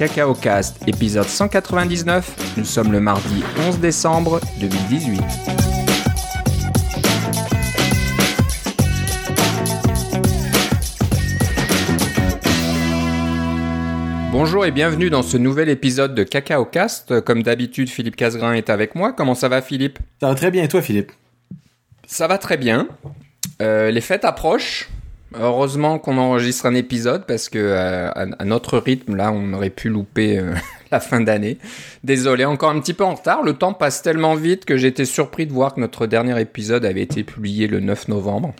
Cacao Cast, épisode 199. Nous sommes le mardi 11 décembre 2018. Bonjour et bienvenue dans ce nouvel épisode de Cacao Cast. Comme d'habitude, Philippe Casgrain est avec moi. Comment ça va, Philippe? Ça va très bien, et toi, Philippe? Ça va très bien. Euh, les fêtes approchent. Heureusement qu'on enregistre un épisode parce que euh, à, notre rythme là, on aurait pu louper euh, la fin d'année. Désolé, encore un petit peu en retard. Le temps passe tellement vite que j'étais surpris de voir que notre dernier épisode avait été publié le 9 novembre.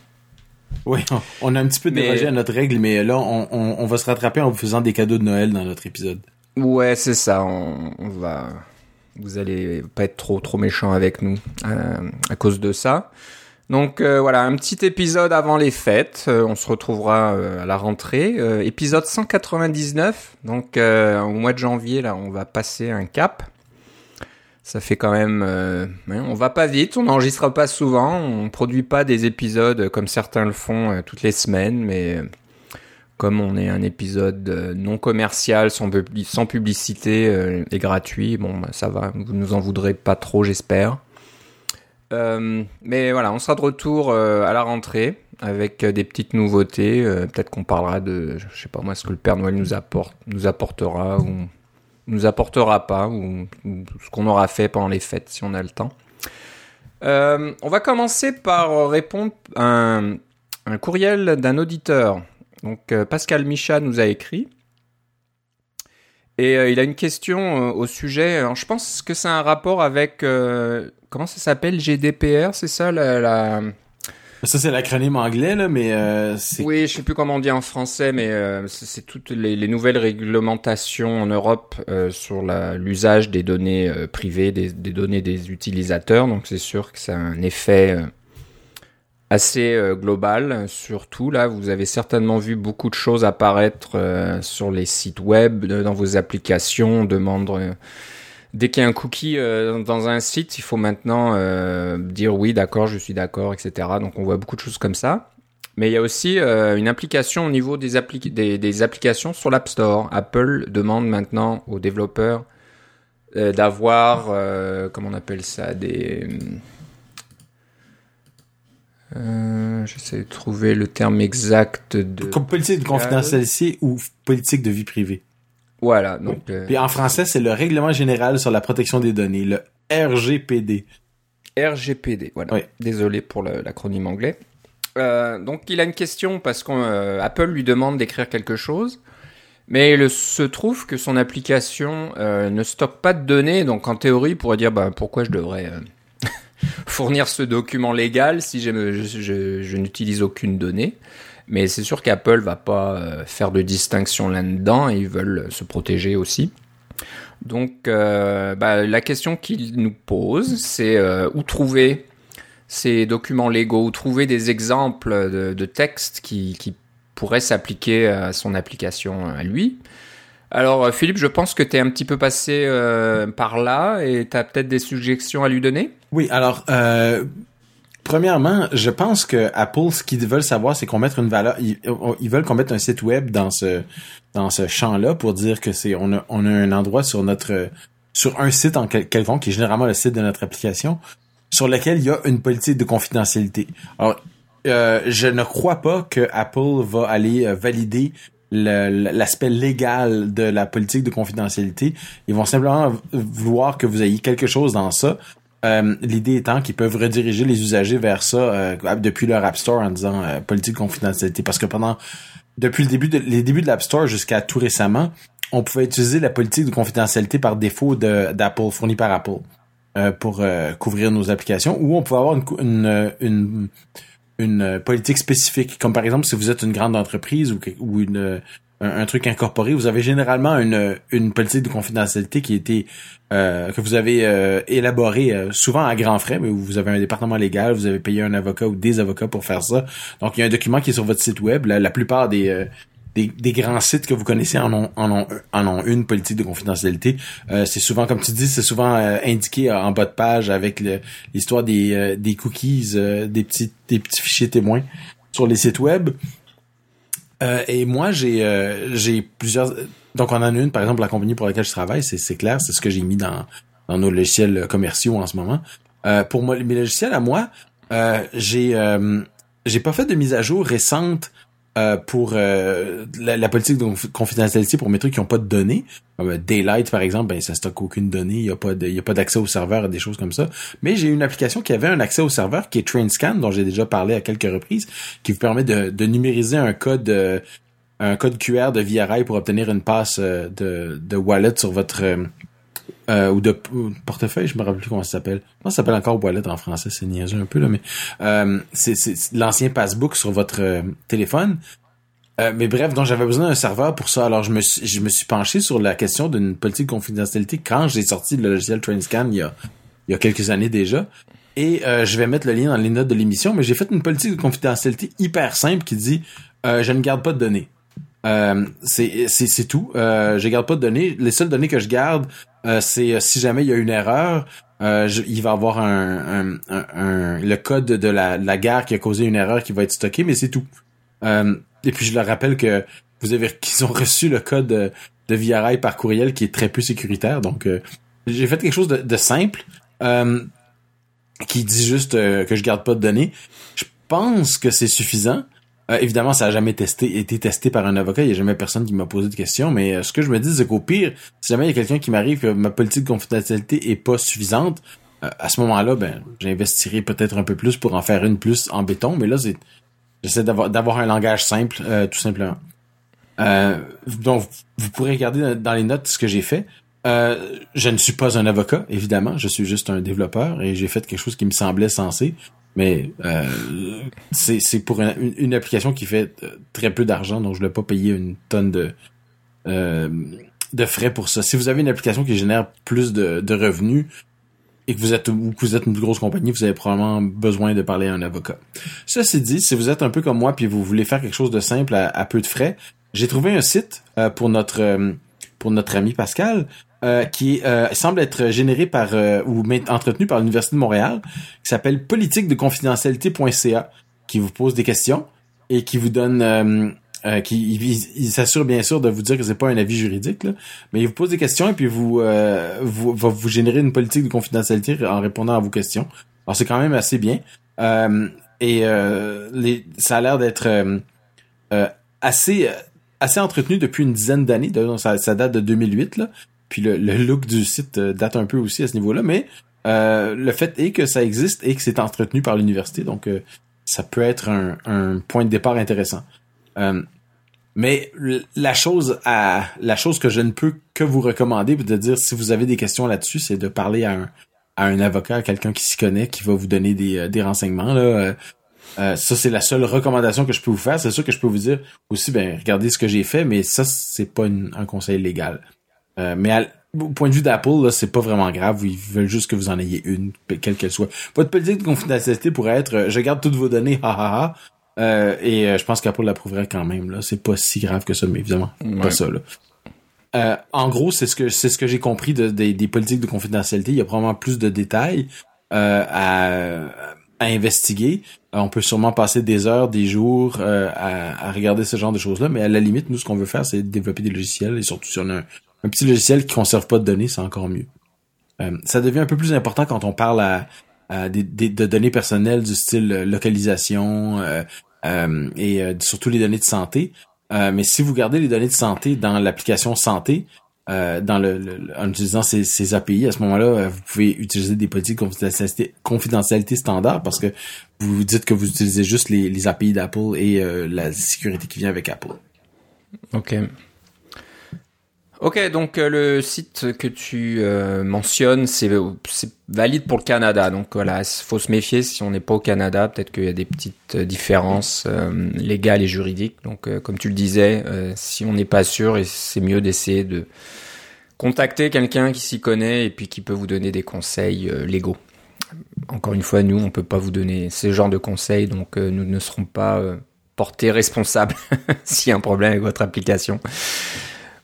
Oui, on a un petit peu dérogé à notre règle, mais là, on, va se rattraper en vous faisant des cadeaux de Noël dans notre épisode. Ouais, c'est ça. On, va. Vous allez pas être trop trop méchant avec nous euh, à cause de ça. Donc euh, voilà, un petit épisode avant les fêtes. Euh, on se retrouvera à la rentrée. épisode 199. Donc au mois de janvier, là, on va passer un cap. Ça fait quand même, euh, on va pas vite, on n'enregistre pas souvent, on produit pas des épisodes comme certains le font euh, toutes les semaines, mais euh, comme on est un épisode non commercial, sans, publicité et gratuit, bon, bah, ça va, vous nous en voudrez pas trop, j'espère. Mais voilà, on sera de retour à la rentrée avec des petites nouveautés. Peut-être qu'on parlera de, je sais pas moi, ce que le Père Noël nous apporte, nous apportera ou nous apportera pas ou, ce qu'on aura fait pendant les fêtes si on a le temps. Euh, on va commencer par répondre à un, courriel d'un auditeur. Donc euh, Pascal Micha nous a écrit et euh, il a une question au sujet. je pense que c'est un rapport avec comment ça s'appelle? GDPR, c'est ça la ça, c'est l'acronyme anglais, là, mais euh, c'est... Oui, je sais plus comment on dit en français, mais euh, c'est toutes les, nouvelles réglementations en Europe euh, sur l'usage des données privées, des, données des utilisateurs. Donc, c'est sûr que ça a un effet assez global. Surtout, là, vous avez certainement vu beaucoup de choses apparaître sur les sites web, dans vos applications. On demande dès qu'il y a un cookie euh, dans un site, il faut maintenant euh, dire oui, d'accord, je suis d'accord, etc. Donc on voit beaucoup de choses comme ça. Mais il y a aussi euh, une implication au niveau des, des, applications sur l'App Store. Apple demande maintenant aux développeurs d'avoir, comment on appelle ça, des... J'essaie de trouver le terme exact de... Comme politique de confidentialité ou politique de vie privée. Voilà. Donc, euh, Puis en français, c'est le Règlement général sur la protection des données, le RGPD. RGPD, voilà. Désolé pour l'acronyme anglais. Euh, donc il a une question parce qu'Apple euh, lui demande d'écrire quelque chose, mais il se trouve que son application ne stocke pas de données, donc en théorie il pourrait dire bah, pourquoi je devrais fournir ce document légal si je, je n'utilise aucune donnée? Mais c'est sûr qu'Apple va pas euh, faire de distinction là-dedans et ils veulent se protéger aussi. Donc euh, bah, la question qu'il nous pose, c'est euh, où trouver ces documents légaux, où trouver des exemples de, textes qui pourraient s'appliquer à son application à lui? Alors Philippe, je pense que tu es un petit peu passé par là et tu as peut-être des suggestions à lui donner? Oui, alors Premièrement, je pense que Apple, ce qu'ils veulent savoir, c'est qu'on mette une valeur. Ils, veulent qu'on mette un site web dans ce dans ce champ-là pour dire que c'est on a, on a un endroit sur notre sur un site en quelconque qui est généralement le site de notre application sur lequel il y a une politique de confidentialité. Alors, euh, je ne crois pas que Apple va aller euh, valider l'aspect légal de la politique de confidentialité. Ils vont simplement vouloir que vous ayez quelque chose dans ça euh, l'idée étant qu'ils peuvent rediriger les usagers vers ça euh, depuis leur App Store en disant euh, politique de confidentialité. Parce que pendant depuis le début de, les débuts de l'App Store jusqu'à tout récemment, on pouvait utiliser la politique de confidentialité par défaut d'Apple, fournie par Apple, pour couvrir nos applications, ou on pouvait avoir une, une, une, politique spécifique, comme par exemple si vous êtes une grande entreprise ou, ou une un, truc incorporé, vous avez généralement une, une politique de confidentialité qui été euh, que vous avez euh, élaboré euh, souvent à grands frais, mais vous avez un département légal, vous avez payé un avocat ou des avocats pour faire ça. Donc il y a un document qui est sur votre site web. La, plupart des, des, grands sites que vous connaissez en ont, en ont, en ont une politique de confidentialité. c'est souvent, comme tu dis, c'est souvent indiqué en bas de page avec l'histoire des, des cookies, des petits des petits fichiers témoins sur les sites web. Et moi, j'ai j'ai plusieurs donc on en a une, par exemple, la compagnie pour laquelle je travaille, c'est clair, c'est ce que j'ai mis dans, dans nos logiciels commerciaux en ce moment. Euh, pour moi, mes logiciels à moi, euh, j'ai euh, j'ai pas fait de mise à jour récente euh, pour euh, la, politique de confidentialité pour mes trucs qui ont pas de données. Comme Daylight, par exemple, ben ça stocke aucune donnée, il y a pas d'accès au serveur, des choses comme ça. Mais j'ai une application qui avait un accès au serveur qui est TrainScan, dont j'ai déjà parlé à quelques reprises, qui vous permet de, numériser un code un code QR de VRI pour obtenir une passe de wallet sur votre euh, ou de portefeuille, je me rappelle plus comment ça s'appelle. ça s'appelle encore wallet en français, c'est niaiseux un peu là, mais euh, c'est l'ancien passbook sur votre euh, téléphone. Mais bref, donc j'avais besoin d'un serveur pour ça. Alors je me suis, je me suis penché sur la question d'une politique de confidentialité quand j'ai sorti le logiciel TrainScan il y a il y a quelques années déjà. Et je vais mettre le lien dans les notes de l'émission, mais j'ai fait une politique de confidentialité hyper simple qui dit je ne garde pas de données. Euh, c'est c'est tout. Euh, je garde pas de données. Les seules données que je garde, euh, c'est euh, si jamais il y a une erreur, euh, il va avoir un, un, le code de la, la gare qui a causé une erreur qui va être stocké, mais c'est tout. et puis je leur rappelle que vous avez qu'ils ont reçu le code de, de VRI par courriel qui est très peu sécuritaire. Donc j'ai fait quelque chose de, de simple qui dit juste que je garde pas de données. Je pense que c'est suffisant. Euh, évidemment, ça a jamais été testé par un avocat. Il y a jamais personne qui m'a posé de questions. Mais euh, ce que je me dis, c'est qu'au pire, si jamais il y a quelqu'un qui m'arrive que ma politique de confidentialité est pas suffisante, euh, à ce moment-là, ben, j'investirai peut-être un peu plus pour en faire une plus en béton. Mais là, c'est, j'essaie d'avoir un langage simple, tout simplement. donc, vous pourrez regarder dans les notes ce que j'ai fait. je ne suis pas un avocat, évidemment. Je suis juste un développeur et j'ai fait quelque chose qui me semblait sensé. Mais euh, c'est pour une, application qui fait euh, très peu d'argent, donc je ne vais pas payer une tonne de euh, de frais pour ça. Si vous avez une application qui génère plus de, de revenus et que vous êtes ou que vous êtes une plus grosse compagnie, vous avez probablement besoin de parler à un avocat. Ceci dit, si vous êtes un peu comme moi puis vous voulez faire quelque chose de simple à, peu de frais, j'ai trouvé un site pour notre pour notre ami Pascal euh, qui euh, semble être généré par euh, ou entretenu par l'Université de Montréal, qui s'appelle politiquedeconfidentialité.ca, qui vous pose des questions et qui vous donne qui il, s'assure bien sûr de vous dire que c'est pas un avis juridique, là, mais il vous pose des questions et puis vous, vous va vous générer une politique de confidentialité en répondant à vos questions. Alors c'est quand même assez bien. et les, ça a l'air d'être assez assez entretenu depuis une dizaine d'années. Ça, ça date de 2008 là. Puis le, look du site euh, date un peu aussi à ce niveau-là, mais euh, le fait est que ça existe et que c'est entretenu par l'université, donc euh, ça peut être un, point de départ intéressant. mais la chose à la chose que je ne peux que vous recommander, de dire si vous avez des questions là-dessus, c'est de parler à un, à un avocat, à quelqu'un qui s'y connaît, qui va vous donner des, des renseignements. Là. ça, c'est la seule recommandation que je peux vous faire. C'est sûr que je peux vous dire aussi, ben, regardez ce que j'ai fait, mais ça, c'est pas un conseil légal. Euh, mais au point de vue d'Apple, c'est pas vraiment grave. Ils veulent juste que vous en ayez une, quelle qu'elle soit. Votre politique de confidentialité pourrait être euh, je garde toutes vos données, ha ha ha. Euh, et je pense qu'Apple l'approuverait quand même. Là, c'est pas si grave que ça, mais évidemment, pas ça. Là. en gros, c'est ce que c'est ce que j'ai compris des politiques de confidentialité. Il y a probablement plus de détails à, à investiguer. on peut sûrement passer des heures, des jours à, à, regarder ce genre de choses-là, mais à la limite, nous, ce qu'on veut faire, c'est développer des logiciels et surtout si on a un petit logiciel qui conserve pas de données, c'est encore mieux. Euh, ça devient un peu plus important quand on parle à, des, de données personnelles du style euh, localisation euh, et surtout les données de santé. mais si vous gardez les données de santé dans l'application santé, dans le, en utilisant ces, API, à ce moment-là, vous pouvez utiliser des politiques de confidentialité, confidentialité standard parce que vous dites que vous utilisez juste les, les API d'Apple et la sécurité qui vient avec Apple. Ok. Ok, donc euh, le site que tu euh, mentionnes, c'est valide pour le Canada. Donc voilà, faut se méfier si on n'est pas au Canada. Peut-être qu'il y a des petites euh, différences légales et juridiques. Donc comme tu le disais, si on n'est pas sûr, c'est mieux d'essayer de contacter quelqu'un qui s'y connaît et puis qui peut vous donner des conseils légaux. Encore une fois, nous, on peut pas vous donner ce genre de conseils, donc nous ne serons pas portés responsables s'il y a un problème avec votre application.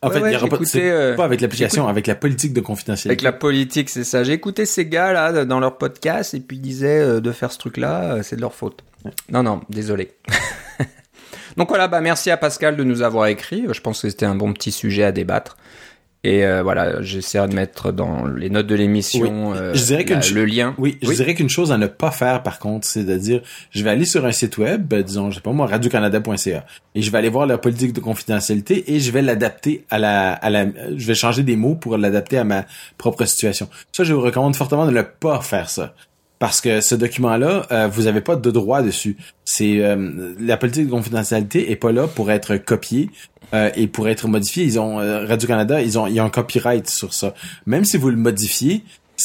En fait, il y aura pas, euh, pas avec l'application, avec la politique de confidentialité. Avec la politique, c'est ça. J'ai écouté ces gars là dans leur podcast et puis ils disaient euh, de faire ce truc là, euh, c'est de leur faute. Non, non, désolé. Donc voilà, bah merci à Pascal de nous avoir écrit. Je pense que c'était un bon petit sujet à débattre. Et euh, voilà, j'essaierai de mettre dans les notes de l'émission euh, le lien. Oui, je dirais qu'une chose à ne pas faire par contre, c'est de dire, je vais aller sur un site web, ben, disons, je sais pas moi, radiocanada.ca, et je vais aller voir la politique de confidentialité et je vais l'adapter à la, à la, je vais changer des mots pour l'adapter à ma propre situation. Ça, je vous recommande fortement de ne pas faire ça parce que ce document-là, euh, vous avez pas de droit dessus. C'est euh, la politique de confidentialité est pas là pour être copiée euh, et pour être modifiée. Ils ont Radio Canada, ils ont il y a un copyright sur ça. Même si vous le modifiez,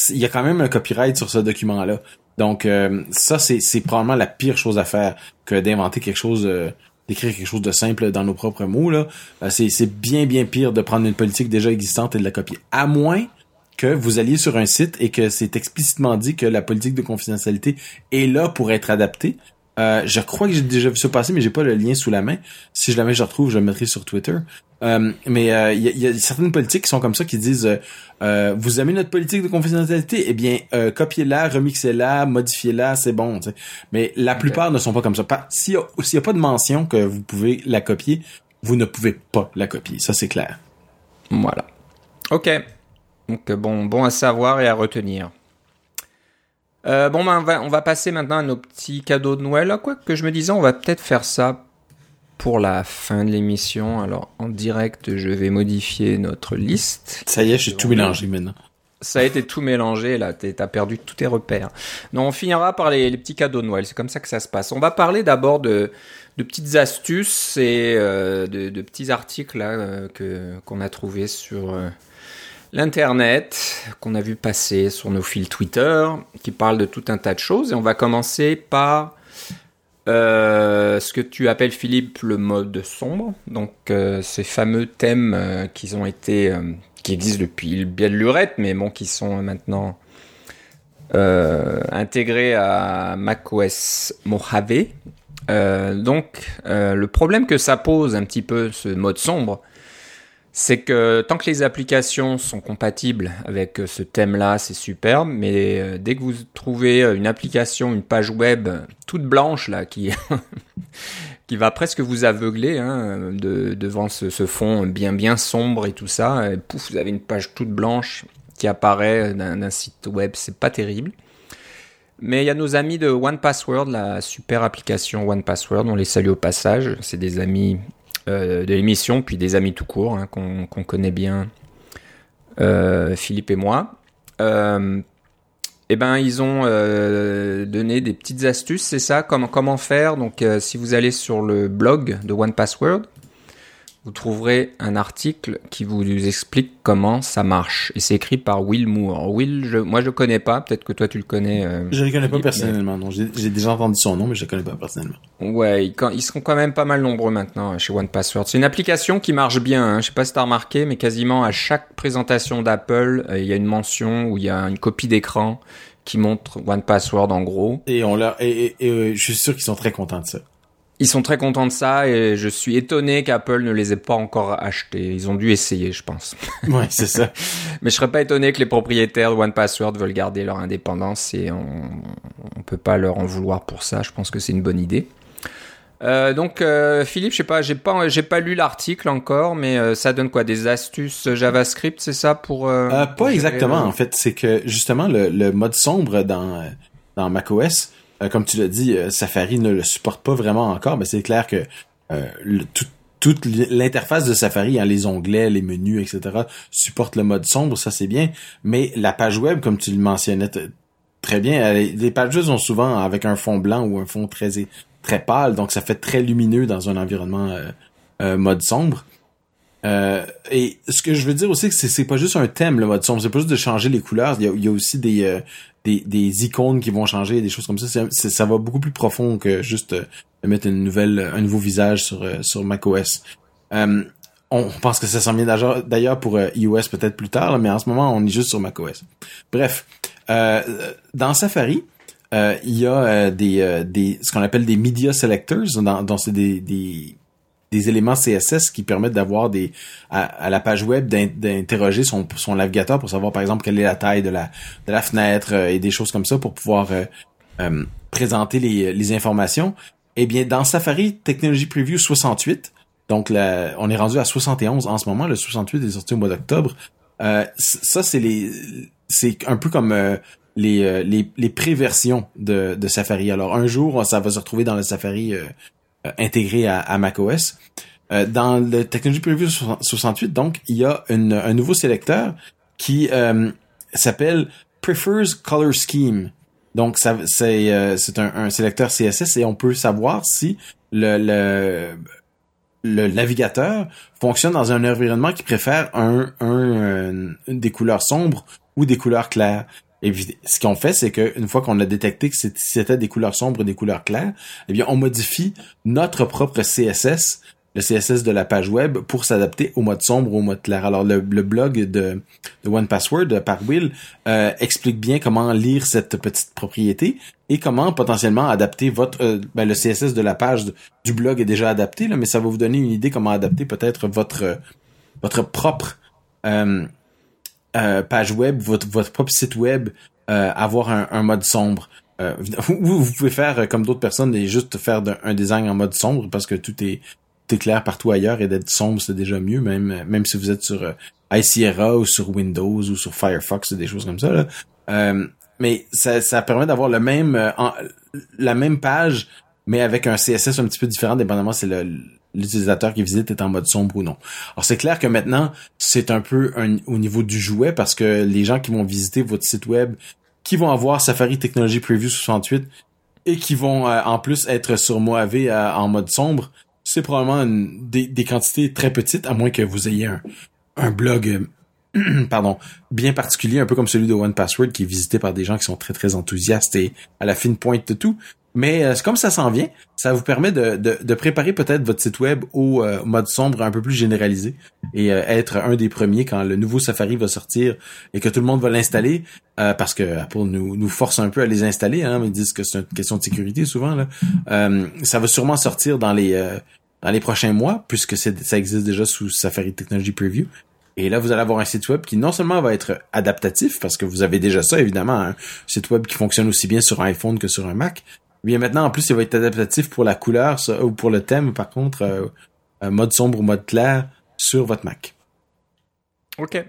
il y a quand même un copyright sur ce document-là. Donc ça c'est probablement la pire chose à faire que d'inventer quelque chose d'écrire quelque chose de simple dans nos propres mots là. c'est bien bien pire de prendre une politique déjà existante et de la copier. À moins que vous alliez sur un site et que c'est explicitement dit que la politique de confidentialité est là pour être adaptée. Euh, je crois que j'ai déjà vu ça passer, mais j'ai pas le lien sous la main. Si jamais je le retrouve, je le mettrai sur Twitter. Euh, mais il euh, y, a, certaines politiques qui sont comme ça qui disent vous aimez notre politique de confidentialité, eh bien copiez-la, remixez-la, modifiez-la, c'est bon. Mais la plupart ne sont pas comme ça. S'il n'y a, a pas de mention que vous pouvez la copier, vous ne pouvez pas la copier. Ça c'est clair. Voilà. Ok. Donc euh, bon, bon à savoir et à retenir. Euh, bon, ben, on, va, passer maintenant à nos petits cadeaux de Noël. Quoi que je me disais, on va peut-être faire ça pour la fin de l'émission. Alors, en direct, je vais modifier notre liste. Ça y est, j'ai tout mélangé maintenant. Ça a été tout mélangé, là, t'as perdu tous tes repères. Non, on finira par les, petits cadeaux de Noël, c'est comme ça que ça se passe. On va parler d'abord de, petites astuces et euh, de, petits articles là, que qu'on a trouvés sur l'internet qu'on a vu passer sur nos fils Twitter, qui parle de tout un tas de choses. Et on va commencer par euh, ce que tu appelles Philippe le mode sombre. Donc euh, ces fameux thèmes euh, qui ont été, qui existent depuis bien de lurette, mais bon, qui sont maintenant intégrés à macOS Mojave. donc le problème que ça pose un petit peu ce mode sombre, c'est que tant que les applications sont compatibles avec euh, ce thème-là, c'est superbe, mais euh, dès que vous trouvez euh, une application, une page web toute blanche là, qui qui va presque vous aveugler hein, devant ce, fond bien bien sombre et tout ça, pouf, vous avez une page toute blanche qui apparaît d'un site web, c'est pas terrible. Mais il y a nos amis de One Password, la super application One Password, on les salue au passage. C'est des amis de l'émission, puis des amis tout court hein, qu'on connaît bien, euh, Philippe et moi. Euh, eh ben, ils ont donné des petites astuces, c'est ça, comment, comment faire. Donc, si vous allez sur le blog de One Password, vous trouverez un article qui vous explique comment ça marche. Et c'est écrit par Will Moore. Will, je, moi je le connais pas, peut-être que toi tu le connais. Euh, je le connais pas personnellement, non. J'ai déjà entendu son nom, mais je le connais pas personnellement. Ouais, ils, ils sont quand même pas mal nombreux maintenant chez One Password. C'est une application qui marche bien. Hein. Je sais pas si t'as remarqué, mais quasiment à chaque présentation d'Apple, euh, il y a une mention où il y a une copie d'écran qui montre One Password en gros. Et on l'a, et, et, euh, je suis sûr qu'ils sont très contents de ça. Ils sont très contents de ça et je suis étonné qu'Apple ne les ait pas encore achetés. Ils ont dû essayer, je pense. Ouais, c'est ça. Mais je serais pas étonné que les propriétaires de One Password veulent garder leur indépendance et on, on peut pas leur en vouloir pour ça. Je pense que c'est une bonne idée. Euh, donc euh, Philippe, je sais pas, j'ai pas, j'ai pas lu l'article encore, mais euh, ça donne quoi? Des astuces JavaScript, c'est ça pour, Pas exactement. En fait, c'est que justement le, le, mode sombre dans dans macOS, comme tu l'as dit, euh, Safari ne le supporte pas vraiment encore, mais c'est clair que euh, toute l'interface de Safari, hein, les onglets, les menus, etc., supporte le mode sombre, ça c'est bien. Mais la page web, comme tu le mentionnais très bien, les pages web sont souvent avec un fond blanc ou un fond très pâle, donc ça fait très lumineux dans un environnement mode sombre. et ce que je veux dire aussi, c'est que c'est pas juste un thème le mode sombre, c'est pas juste de changer les couleurs. Il y a aussi des, des, des icônes qui vont changer, des choses comme ça. ça va beaucoup plus profond que juste euh, mettre une nouvelle, un nouveau visage sur, euh, sur macOS. Euh, on pense que ça s'en vient d'ailleurs pour iOS peut-être plus tard, mais en ce moment, on est juste sur macOS. Bref, dans Safari, il y a des, des ce qu'on appelle des media selectors, dans, dans c'est des, des des éléments CSS qui permettent d'avoir des à, la page web d'interroger son, son navigateur pour savoir par exemple quelle est la taille de la de la fenêtre euh, et des choses comme ça pour pouvoir euh, euh, présenter les, les informations. Eh bien, dans Safari Technology Preview 68, donc on est rendu à 71 en ce moment, le 68 est sorti au mois d'octobre. Ça, c'est les, c'est un peu comme les, les, les pré-versions de, de Safari. Alors, un jour, ça va se retrouver dans le Safari intégré à, à macOS. dans le Technology Preview 68, donc, il y a un nouveau sélecteur qui s'appelle Prefers Color Scheme. Donc, c'est, euh, c'est un, un, sélecteur CSS et on peut savoir si le, le, le navigateur fonctionne dans un environnement qui préfère un, un, des couleurs sombres ou des couleurs claires. Et ce qu'on fait, c'est qu'une fois qu'on a détecté que c'était des couleurs sombres ou des couleurs claires, eh bien, on modifie notre propre CSS le CSS de la page web pour s'adapter au mode sombre ou au mode clair. Alors le, blog de, de One Password par Will euh, explique bien comment lire cette petite propriété et comment potentiellement adapter votre euh, ben, le CSS de la page du blog est déjà adapté là, mais ça va vous donner une idée comment adapter peut-être votre votre propre euh, page web, votre votre propre site web avoir un, un, mode sombre. vous, vous pouvez faire comme d'autres personnes et juste faire un design en mode sombre parce que tout est clair partout ailleurs et d'être sombre, c'est déjà mieux, même, même si vous êtes sur euh, iSierra ou sur Windows ou sur Firefox, des choses comme ça. Euh, mais ça, ça permet d'avoir le même euh, la même page, mais avec un CSS un petit peu différent, dépendamment si l'utilisateur qui visite est en mode sombre ou non. Alors c'est clair que maintenant, c'est un peu au niveau du jouet parce que les gens qui vont visiter votre site web, qui vont avoir Safari Technology Preview 68 et qui vont en plus être sur Mojave en mode sombre, c'est probablement des, des, quantités très petites, à moins que vous ayez un, un blog euh, pardon, bien particulier, un peu comme celui de One Password, qui est visité par des gens qui sont très très enthousiastes et à la fine pointe de tout. Mais euh, comme ça s'en vient, ça vous permet de, de, de préparer peut-être votre site web au euh, mode sombre un peu plus généralisé et être un des premiers quand le nouveau Safari va sortir et que tout le monde va l'installer, parce que Apple nous, nous force un peu à les installer, hein, ils disent que c'est une question de sécurité souvent. Là. ça va sûrement sortir dans les dans les prochains mois, puisque ça existe déjà sous Safari Technology Preview. Et là, vous allez avoir un site web qui non seulement va être adaptatif, parce que vous avez déjà ça, évidemment, un site web qui fonctionne aussi bien sur un iPhone que sur un Mac. Bien maintenant, en plus, il va être adaptatif pour la couleur ou pour le thème, par contre, euh, mode sombre ou mode clair sur votre Mac. Ok.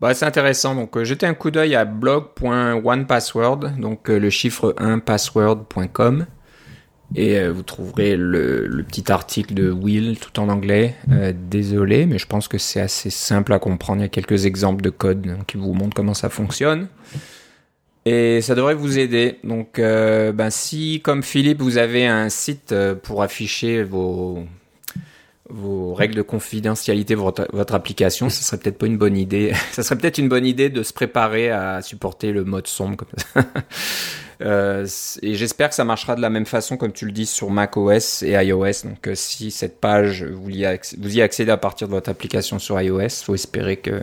Bah, c'est intéressant. Donc, euh, jetez un coup d'œil à blog.onepassword, donc euh, le chiffre 1 password.com. Et euh, vous trouverez le, le, petit article de Will tout en anglais. Euh, désolé, mais je pense que c'est assez simple à comprendre. Il y a quelques exemples de code qui vous montrent comment ça fonctionne. Et ça devrait vous aider. Donc, euh, ben, si, comme Philippe, vous avez un site pour afficher vos, règles de confidentialité votre, votre application, ce serait peut-être pas une bonne idée. ça serait peut-être une bonne idée de se préparer à supporter le mode sombre. Euh, et j'espère que ça marchera de la même façon comme tu le dis sur macOS et iOS. Donc euh, si cette page vous y, vous y accédez à partir de votre application sur iOS, faut espérer que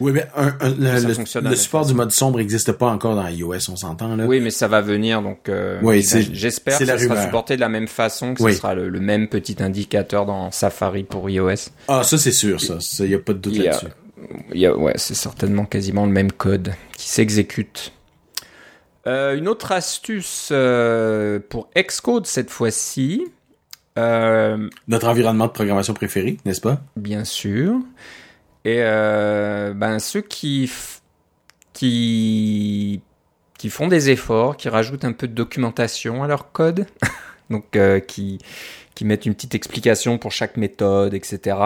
oui, mais le, support du mode sombre n'existe pas encore dans iOS, on s'entend là. Oui, mais ça va venir, donc euh, oui, j'espère que ça sera supporté de la même façon, que ce sera le, même petit indicateur dans Safari pour iOS. Ah, ça c'est sûr, ça, il y a pas de doute là-dessus. Il y a, ouais, c'est certainement quasiment le même code qui s'exécute. Euh, une autre astuce euh, pour Xcode cette fois-ci. Notre environnement de programmation préféré, n'est-ce pas? Bien sûr. Et ben ceux qui qui qui font des efforts, qui rajoutent un peu de documentation à leur code, donc qui qui mettent une petite explication pour chaque méthode, etc.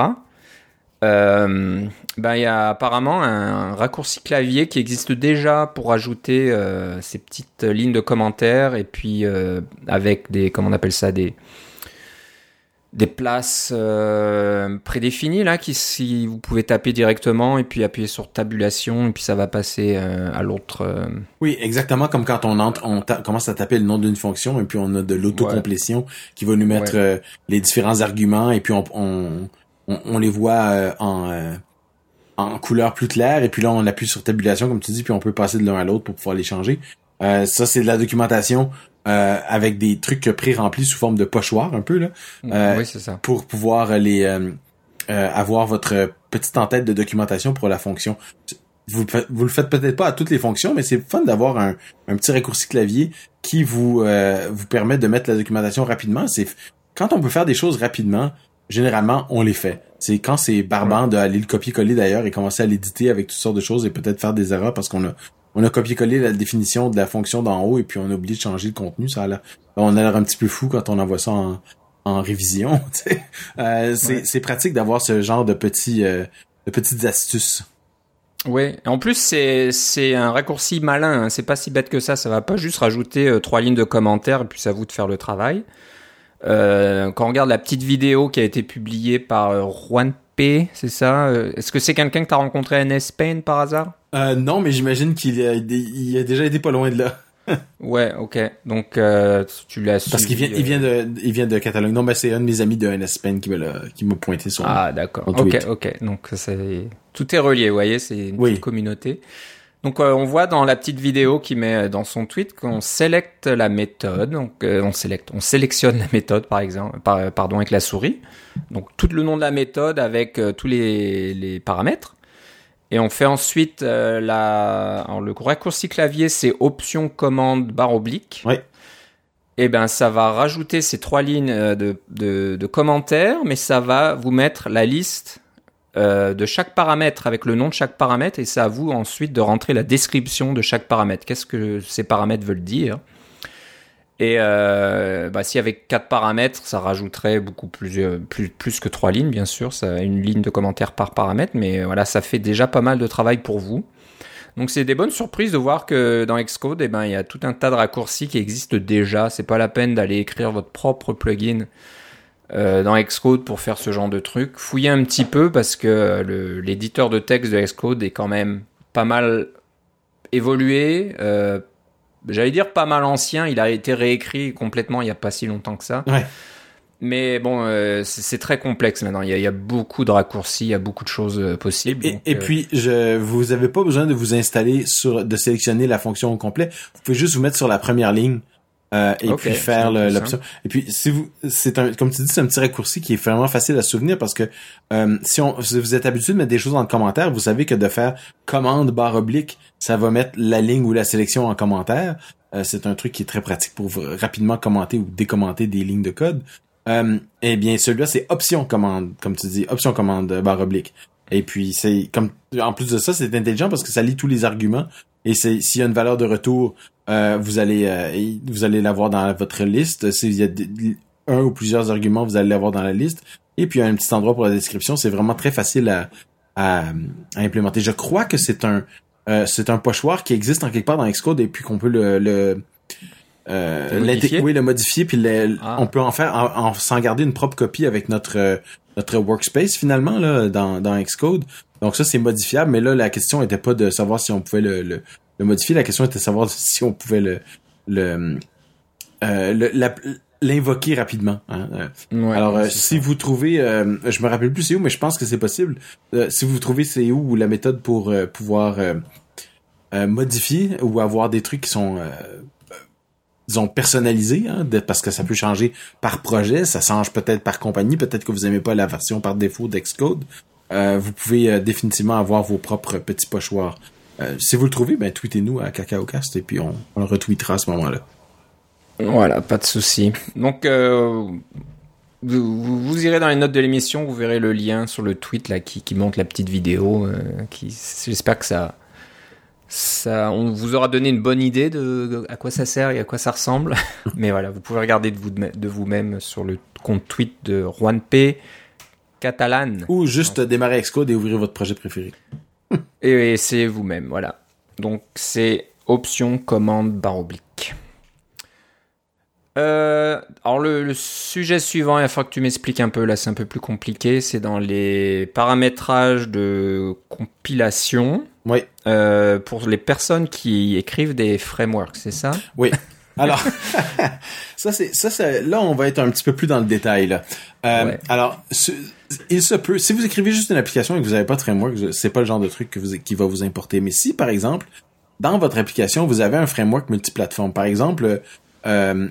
Euh, ben il y a apparemment un raccourci clavier qui existe déjà pour ajouter euh, ces petites lignes de commentaires et puis euh, avec des comment on appelle ça des des places euh, prédéfinies là qui si vous pouvez taper directement et puis appuyer sur tabulation et puis ça va passer euh, à l'autre euh. oui exactement comme quand on entre on commence à taper le nom d'une fonction et puis on a de l'autocomplétion qui va nous mettre les différents arguments et puis on, on on, les voit euh, en, euh, en couleur plus claire et puis là on appuie sur tabulation comme tu dis puis on peut passer de l'un à l'autre pour pouvoir les changer. Euh, ça c'est de la documentation avec des trucs pré-remplis sous forme de pochoir un peu là. oui, c'est ça. Pour pouvoir les avoir votre petite en-tête de documentation pour la fonction. vous, vous le faites peut-être pas à toutes les fonctions, mais c'est fun d'avoir un, un petit raccourci clavier qui vous euh, vous permet de mettre la documentation rapidement. C'est quand on peut faire des choses rapidement, généralement on les fait. C'est quand c'est barbant d'aller le copier-coller d'ailleurs et commencer à l'éditer avec toutes sortes de choses et peut-être faire des erreurs parce qu'on a on a copié-collé la définition de la fonction d'en haut et puis on a oublié de changer le contenu. Ça a on a l'air un petit peu fou quand on envoie ça en, en révision. euh, c'est pratique d'avoir ce genre de petits euh, de petites astuces. Oui, en plus c'est un raccourci malin, hein. c'est pas si bête que ça, ça va pas juste rajouter euh, trois lignes de commentaires et puis c'est à vous de faire le travail. Euh, quand on regarde la petite vidéo qui a été publiée par Juan P, c'est ça Est-ce que c'est quelqu'un que tu as rencontré à NS Pain par hasard? Euh, Non, mais j'imagine qu'il a, il a déjà été pas loin de là. ouais, ok. Donc euh, tu l'as Parce qu'il vient, il vient de, il vient de Catalogne. Non, mais c'est un de mes amis de NS Pen qui m'a, qui m'a pointé son. Ah, d'accord. Ok, ok. Donc c'est tout est relié. Vous voyez, c'est une petite communauté. Donc euh, on voit dans la petite vidéo qui met dans son tweet qu'on sélecte la méthode. Donc euh, on sélecte, on sélectionne la méthode par exemple, par, pardon avec la souris. Donc tout le nom de la méthode avec tous les, les paramètres. Et on fait ensuite euh, la... Alors, le raccourci clavier, c'est option commande barre oblique. Oui. Et eh ben ça va rajouter ces trois lignes euh, de, de, de, commentaires, mais ça va vous mettre la liste euh, de chaque paramètre avec le nom de chaque paramètre, et c'est à vous ensuite de rentrer la description de chaque paramètre. Qu'est-ce que ces paramètres veulent dire? Et euh, bah, si avec quatre paramètres, ça rajouterait beaucoup plus, euh, plus, plus que trois lignes, bien sûr. Ça une ligne de commentaires par paramètre, mais voilà, ça fait déjà pas mal de travail pour vous. Donc c'est des bonnes surprises de voir que dans Xcode, eh ben, il y a tout un tas de raccourcis qui existent déjà. C'est pas la peine d'aller écrire votre propre plugin euh, dans Xcode pour faire ce genre de truc. Fouillez un petit peu parce que l'éditeur de texte de Xcode est quand même pas mal évolué, euh, j'allais dire pas mal ancien, il a été réécrit complètement il n'y a pas si longtemps que ça. Ouais. Mais bon, euh, c'est très complexe maintenant. Il y, a, il y, a, beaucoup de raccourcis, il y a beaucoup de choses euh, possibles. Et, et euh... puis, je, vous avez pas besoin de vous installer sur, de sélectionner la fonction au complet. Vous pouvez juste vous mettre sur la première ligne euh, et okay, puis faire l'option. Et puis si vous, c'est un, comme tu dis, c'est un petit raccourci qui est vraiment facile à souvenir parce que euh, si, on, si vous êtes habitué de mettre des choses en commentaire, vous savez que de faire commande barre oblique, ça va mettre la ligne ou la sélection en commentaire. Euh, c'est un truc qui est très pratique pour rapidement commenter ou décommenter des lignes de code. Euh, eh bien, celui-là, c'est option commande, comme tu dis, option commande barre oblique. Et puis c'est comme en plus de ça, c'est intelligent parce que ça lit tous les arguments et c'est s'il y a une valeur de retour, euh, vous allez euh, vous allez l'avoir dans votre liste. S'il y a un ou plusieurs arguments, vous allez l'avoir dans la liste. Et puis il y a un petit endroit pour la description. C'est vraiment très facile à, à, à, implémenter. Je crois que c'est un euh, c'est un pochoir qui existe en quelque part dans Xcode et puis qu'on peut le, le euh, modifier? oui, le modifier, puis ah. on peut en faire, en, s'en garder une propre copie avec notre notre workspace finalement là dans, dans Xcode. Donc ça c'est modifiable, mais là la question était pas de savoir si on pouvait le, le, le modifier, la question était de savoir si on pouvait le le euh, l'invoquer rapidement. Hein. Ouais, Alors euh, si ça. vous trouvez, euh, je me rappelle plus c'est où, mais je pense que c'est possible. Euh, si vous trouvez c'est où la méthode pour euh, pouvoir modifier ou avoir des trucs qui sont disons personnalisé, hein, parce que ça peut changer par projet, ça change peut-être par compagnie, peut-être que vous aimez pas la version par défaut d'Xcode. Euh, vous pouvez euh, définitivement avoir vos propres petits pochoirs. Euh, si vous le trouvez, ben tweetez-nous à CacaoCast et puis on, on, le retweetera à ce moment-là. Voilà, pas de souci. Donc euh, vous, vous, irez dans les notes de l'émission, vous verrez le lien sur le tweet là qui, qui montre la petite vidéo. Euh, qui, j'espère que ça ça, on vous aura donné une bonne idée de à quoi ça sert et à quoi ça ressemble. Mais voilà, vous pouvez regarder de, vous, de vous-même sur le compte tweet de Juan P. Catalan. Ou juste démarrer Xcode et ouvrir votre projet préféré. et, c'est vous-même, voilà. Donc c'est option commande barre oblique. Euh, alors le, le, sujet suivant, il va falloir que tu m'expliques un peu, là c'est un peu plus compliqué, c'est dans les paramétrages de compilation. Oui. Euh, pour les personnes qui écrivent des frameworks, c'est ça? Oui. Alors, ça c'est ça c'est là on va être un petit peu plus dans le détail là. Euh, ouais. Alors, ce, il se peut si vous écrivez juste une application et que vous n'avez pas de framework, c'est pas le genre de truc qui va vous importer. Mais si par exemple dans votre application vous avez un framework multiplateforme, par exemple, euh,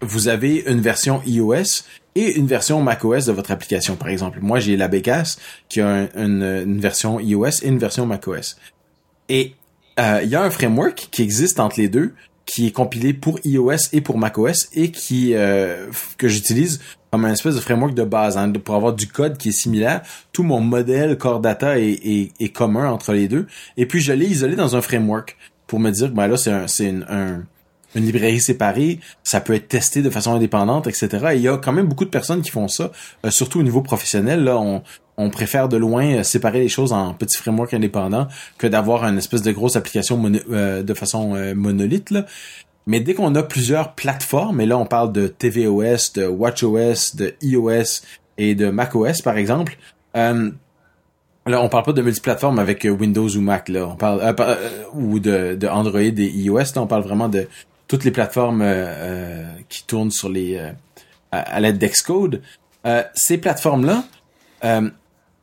vous avez une version iOS et une version macOS de votre application. Par exemple, moi j'ai la qui a un, une, une, version iOS et une version macOS. Et euh, il y a un framework qui existe entre les deux, qui est compilé pour iOS et pour macOS et qui euh, que j'utilise comme un espèce de framework de base hein, pour avoir du code qui est similaire. Tout mon modèle Core Data est, commun entre les deux. Et puis je l'ai isolé dans un framework pour me dire ben là c'est un, c'est un une librairie séparée, ça peut être testé de façon indépendante, etc. Et il y a quand même beaucoup de personnes qui font ça, euh, surtout au niveau professionnel. Là, on, préfère de loin euh, séparer les choses en petits frameworks indépendants que d'avoir une espèce de grosse application euh, de façon monolithe. Mais dès qu'on a plusieurs plateformes, et là on parle de tvOS, de watchOS, de iOS et de macOS par exemple, euh, là on parle pas de multiplateforme avec Windows ou Mac là, on parle ou de, de Android et iOS, là on parle vraiment de toutes les plateformes euh, euh, qui tournent sur les euh, à, l'aide d'Xcode. ces plateformes-là,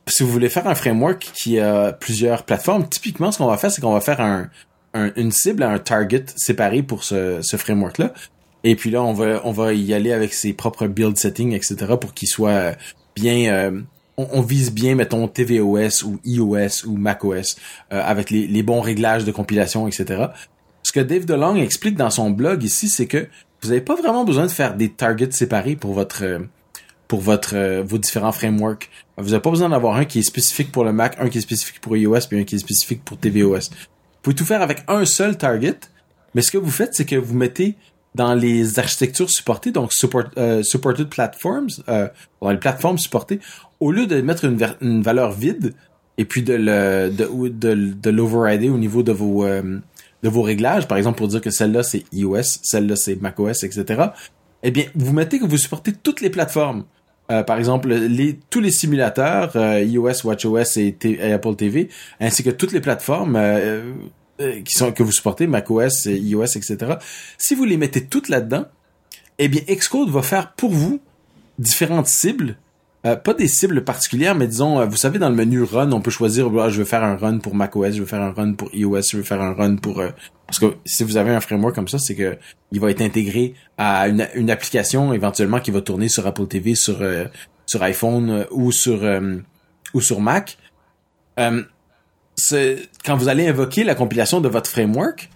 si vous voulez faire un framework qui a plusieurs plateformes, typiquement, ce qu'on va faire, c'est qu'on va faire un, une cible, un target séparé pour ce, ce framework-là. Et puis là, on va, on va y aller avec ses propres build settings, etc., pour qu'il soit bien... on, on, vise bien, mettons, tvOS ou iOS ou macOS, avec les, les bons réglages de compilation, etc. Ce que Dave DeLong explique dans son blog ici, c'est que vous n'avez pas vraiment besoin de faire des targets séparés pour votre euh, pour votre euh, vos différents frameworks. Vous n'avez pas besoin d'avoir un qui est spécifique pour le Mac, un qui est spécifique pour iOS, puis un qui est spécifique pour tvOS. Vous pouvez tout faire avec un seul target, mais ce que vous faites, c'est que vous mettez dans les architectures supportées, donc support, euh, supported platforms, dans les plateformes supportées, au lieu de mettre une, valeur vide et puis de le de, de, de l'overrider au niveau de vos de vos réglages, par exemple pour dire que celle-là c'est iOS, celle-là c'est macOS, etc. Eh bien, vous mettez que vous supportez toutes les plateformes. Euh, par exemple, tous les simulateurs, euh, iOS, WatchOS et, Apple TV, ainsi que toutes les plateformes euh, sont que vous supportez, macOS, iOS, etc. Si vous les mettez toutes là-dedans, eh bien, Xcode va faire pour vous différentes cibles euh, pas des cibles particulières, mais disons, euh, vous savez, dans le menu Run, on peut choisir, ah, je veux faire un run pour macOS, je veux faire un run pour iOS, je veux faire un run pour... Euh, parce que si vous avez un framework comme ça, c'est que il va être intégré à une, une, application éventuellement qui va tourner sur Apple TV, sur sur iPhone ou sur ou sur Mac. quand vous allez invoquer la compilation de votre framework,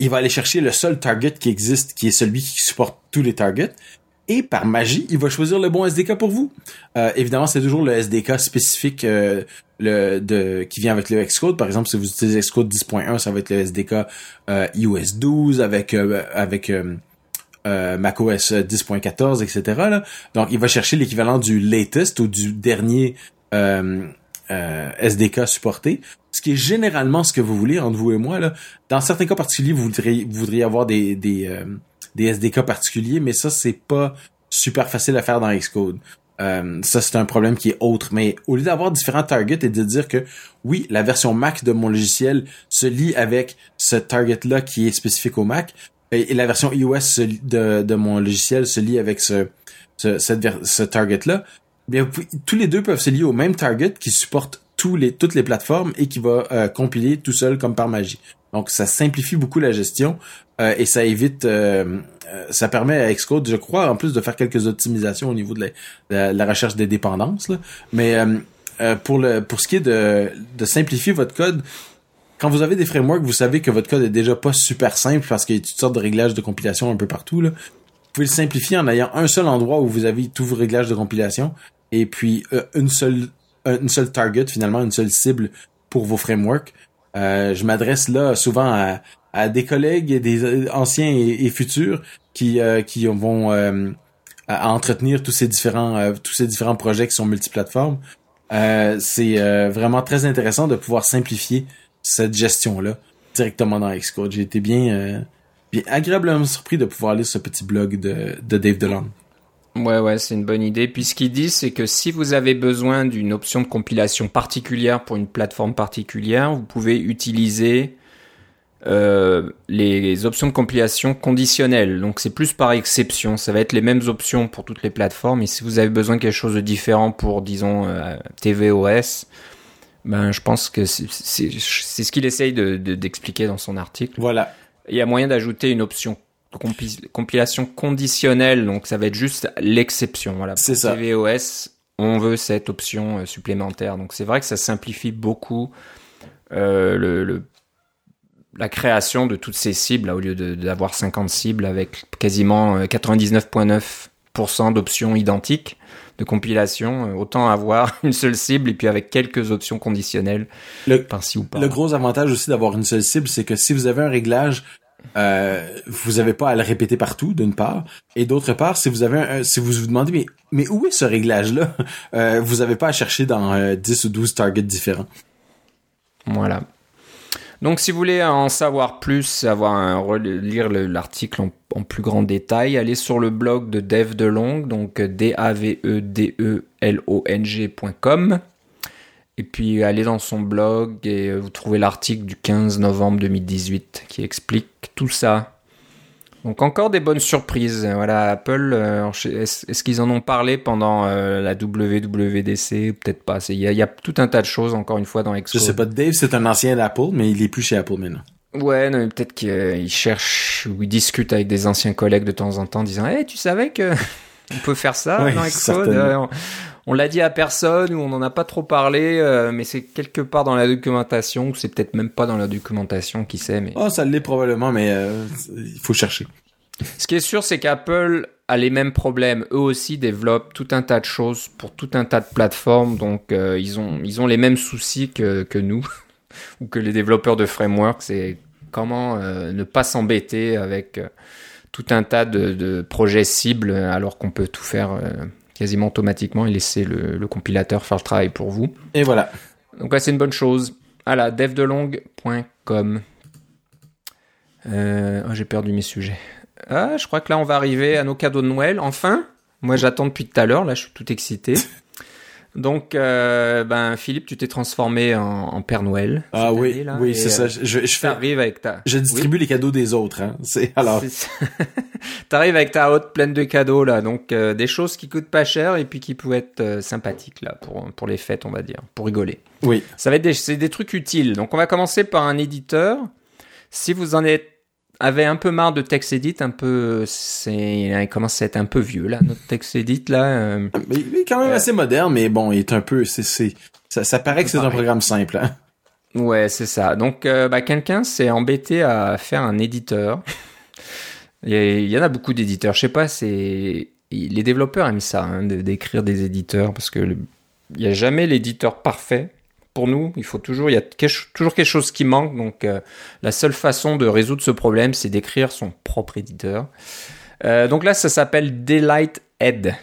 il va aller chercher le seul target qui existe, qui est celui qui supporte tous les targets, et par magie, il va choisir le bon SDK pour vous. Euh, évidemment, c'est toujours le SDK spécifique euh, qui vient avec le Xcode. Par exemple, si vous utilisez Xcode 10.1, ça va être le SDK euh, iOS 12 avec euh, avec macOS 10.14, etc. Donc, il va chercher l'équivalent du latest ou du dernier SDK supporté, ce qui est généralement ce que vous voulez entre vous et moi. Dans certains cas particuliers, vous voudriez, avoir des des SDK particuliers, mais ça, c'est pas super facile à faire dans Xcode. Euh, ça, c'est un problème qui est autre. Mais au lieu d'avoir différents targets et de dire que oui, la version Mac de mon logiciel se lie avec ce target-là qui est spécifique au Mac, et, la version iOS de, mon logiciel se lie avec ce, target-là, bien, tous les deux peuvent se lier au même target qui supporte tous les, toutes les plateformes et qui va euh, compiler tout seul comme par magie. Donc ça simplifie beaucoup la gestion euh, et ça évite, euh, euh, ça permet à Xcode, je crois, en plus de faire quelques optimisations au niveau de la, recherche des dépendances. Mais pour le pour ce qui est de, de simplifier votre code, quand vous avez des frameworks, vous savez que votre code est déjà pas super simple parce qu'il y a toutes sortes de réglages de compilation un peu partout. Là. Vous pouvez le simplifier en ayant un seul endroit où vous avez tous vos réglages de compilation et puis une seule une seule target finalement, une seule cible pour vos frameworks. Euh, je m'adresse là souvent à, à, des collègues, des anciens et, futurs qui euh, qui vont euh, entretenir tous ces différents tous ces différents projets qui sont multiplateformes. c'est vraiment très intéressant de pouvoir simplifier cette gestion là directement dans Xcode. J'ai été bien bien agréablement surpris de pouvoir lire ce petit blog de, de Dave DeLong. Ouais, ouais, c'est une bonne idée. Puis ce qu'il dit, c'est que si vous avez besoin d'une option de compilation particulière pour une plateforme particulière, vous pouvez utiliser euh, les options de compilation conditionnelles. Donc c'est plus par exception. Ça va être les mêmes options pour toutes les plateformes. Et si vous avez besoin de quelque chose de différent pour, disons, euh, tvOS, ben je pense que c'est ce qu'il essaye d'expliquer de, dans son article. Voilà. Il y a moyen d'ajouter une option compilation conditionnelle, donc ça va être juste l'exception. Voilà. Ça. CVOS, on veut cette option euh, supplémentaire. Donc c'est vrai que ça simplifie beaucoup euh, le, la création de toutes ces cibles, au lieu d'avoir 50 cibles avec quasiment 99,9% d'options identiques de compilation, autant avoir une seule cible et puis avec quelques options conditionnelles le, par-ci ou par Le gros avantage aussi d'avoir une seule cible, c'est que si vous avez un réglage euh, vous n'avez pas à le répéter partout, d'une part, et d'autre part, si vous avez un, si vous vous demandez mais mais où est ce réglage-là, euh, vous n'avez pas à chercher dans euh, 10 ou 12 targets différents. Voilà. Donc, si vous voulez en savoir plus, avoir lire l'article en, plus grand détail, allez sur le blog de Dev DeLong, donc d a v e d e l o n g.com. Et puis allez dans son blog et vous trouvez l'article du 15 novembre 2018 qui explique tout ça. Donc encore des bonnes surprises. Voilà, Apple, euh, est-ce qu'ils en ont parlé pendant euh, la WWDC Peut-être pas. Il y, a, tout un tas de choses encore une fois dans Xcode. Je sais pas, Dave c'est un ancien d'Apple, mais il est plus chez Apple maintenant. Ouais, non, peut-être qu'il cherche ou il discute avec des anciens collègues de temps en temps, disant hey, tu savais que on peut faire ça dans Xcode on l'a dit à personne ou on n'en a pas trop parlé, euh, mais c'est quelque part dans la documentation, ou c'est peut-être même pas dans la documentation, qui sait. Mais... Oh, ça l'est probablement, mais euh, il faut chercher. Ce qui est sûr, c'est qu'Apple a les mêmes problèmes. Eux aussi développent tout un tas de choses pour tout un tas de plateformes, donc euh, ils, ont, ils ont les mêmes soucis que, que nous, ou que les développeurs de frameworks. C'est comment ne pas s'embêter avec tout un tas de, de projets cibles alors qu'on peut tout faire quasiment automatiquement et laisser le, compilateur faire le travail pour vous. Et voilà. Donc c'est une bonne chose. Voilà, devdelong.com. Euh, oh, j'ai perdu mes sujets. Ah, je crois que là on va arriver à nos cadeaux de Noël. Enfin, moi j'attends depuis tout à l'heure. Là, je suis tout excité. Donc, euh, ben Philippe, tu t'es transformé en, en, Père Noël. Ah oui, oui, c'est ça. Je, je, fais. avec ta. Je distribue les cadeaux des autres. Hein. C'est alors. T'arrives avec ta hotte pleine de cadeaux là, donc euh, des choses qui coûtent pas cher et puis qui peuvent être euh, sympathiques là pour pour les fêtes, on va dire, pour rigoler. Oui. Ça va être des, c'est des trucs utiles. Donc, on va commencer par un éditeur. Si vous en êtes avait un peu marre de TextEdit, un peu, c'est, il commence à être un peu vieux là, notre TextEdit là. Euh, il est quand même assez moderne, mais bon, il est un peu, c'est, c'est, ça, ça paraît que c'est un programme simple. Hein? Ouais, c'est ça. Donc, euh, bah, quelqu'un s'est embêté à faire un éditeur. il y en a beaucoup d'éditeurs. Je sais pas, c'est les développeurs aiment ça, hein, d'écrire des éditeurs parce que il y a jamais l'éditeur parfait pour nous. Il faut toujours, il y a toujours quelque chose qui manque. Donc, euh, la seule façon de résoudre ce problème, c'est d'écrire son propre éditeur. Euh, donc là, ça s'appelle Daylight Head.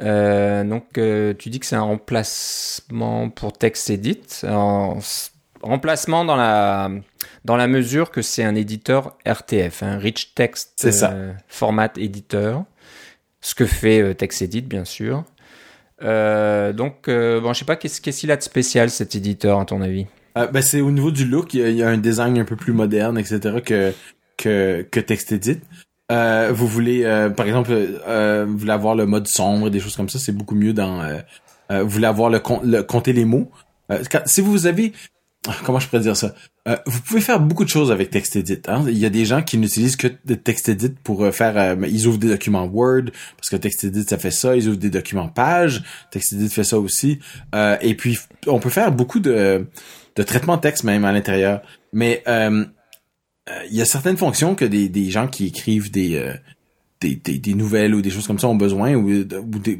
Euh, donc, tu dis que c'est un remplacement pour TextEdit. En, remplacement dans la dans la mesure que c'est un éditeur RTF, un Rich Text Format Editor, ce que fait TextEdit bien sûr. Euh, donc, euh, bon, je sais pas, qu'est-ce qu'il a de spécial cet éditeur, à ton avis? Euh, ben, C'est au niveau du look, il y, a, un design un peu plus moderne, etc. que, que, que TextEdit. Euh, vous voulez, par exemple, vous voulez avoir le mode sombre, des choses comme ça, c'est beaucoup mieux dans... vous voulez avoir le compter les mots. si vous avez comment je pourrais dire ça? Euh, Vous pouvez faire beaucoup de choses avec TextEdit. Hein? Il y a des gens qui n'utilisent que TextEdit pour euh, faire. Euh, ils ouvrent des documents Word parce que TextEdit ça fait ça. Ils ouvrent des documents Page. TextEdit fait ça aussi. et puis on peut faire beaucoup de de traitement de texte même à l'intérieur. Mais il y a certaines fonctions que des, des gens qui écrivent des des, des, nouvelles ou des choses comme ça ont besoin, ou,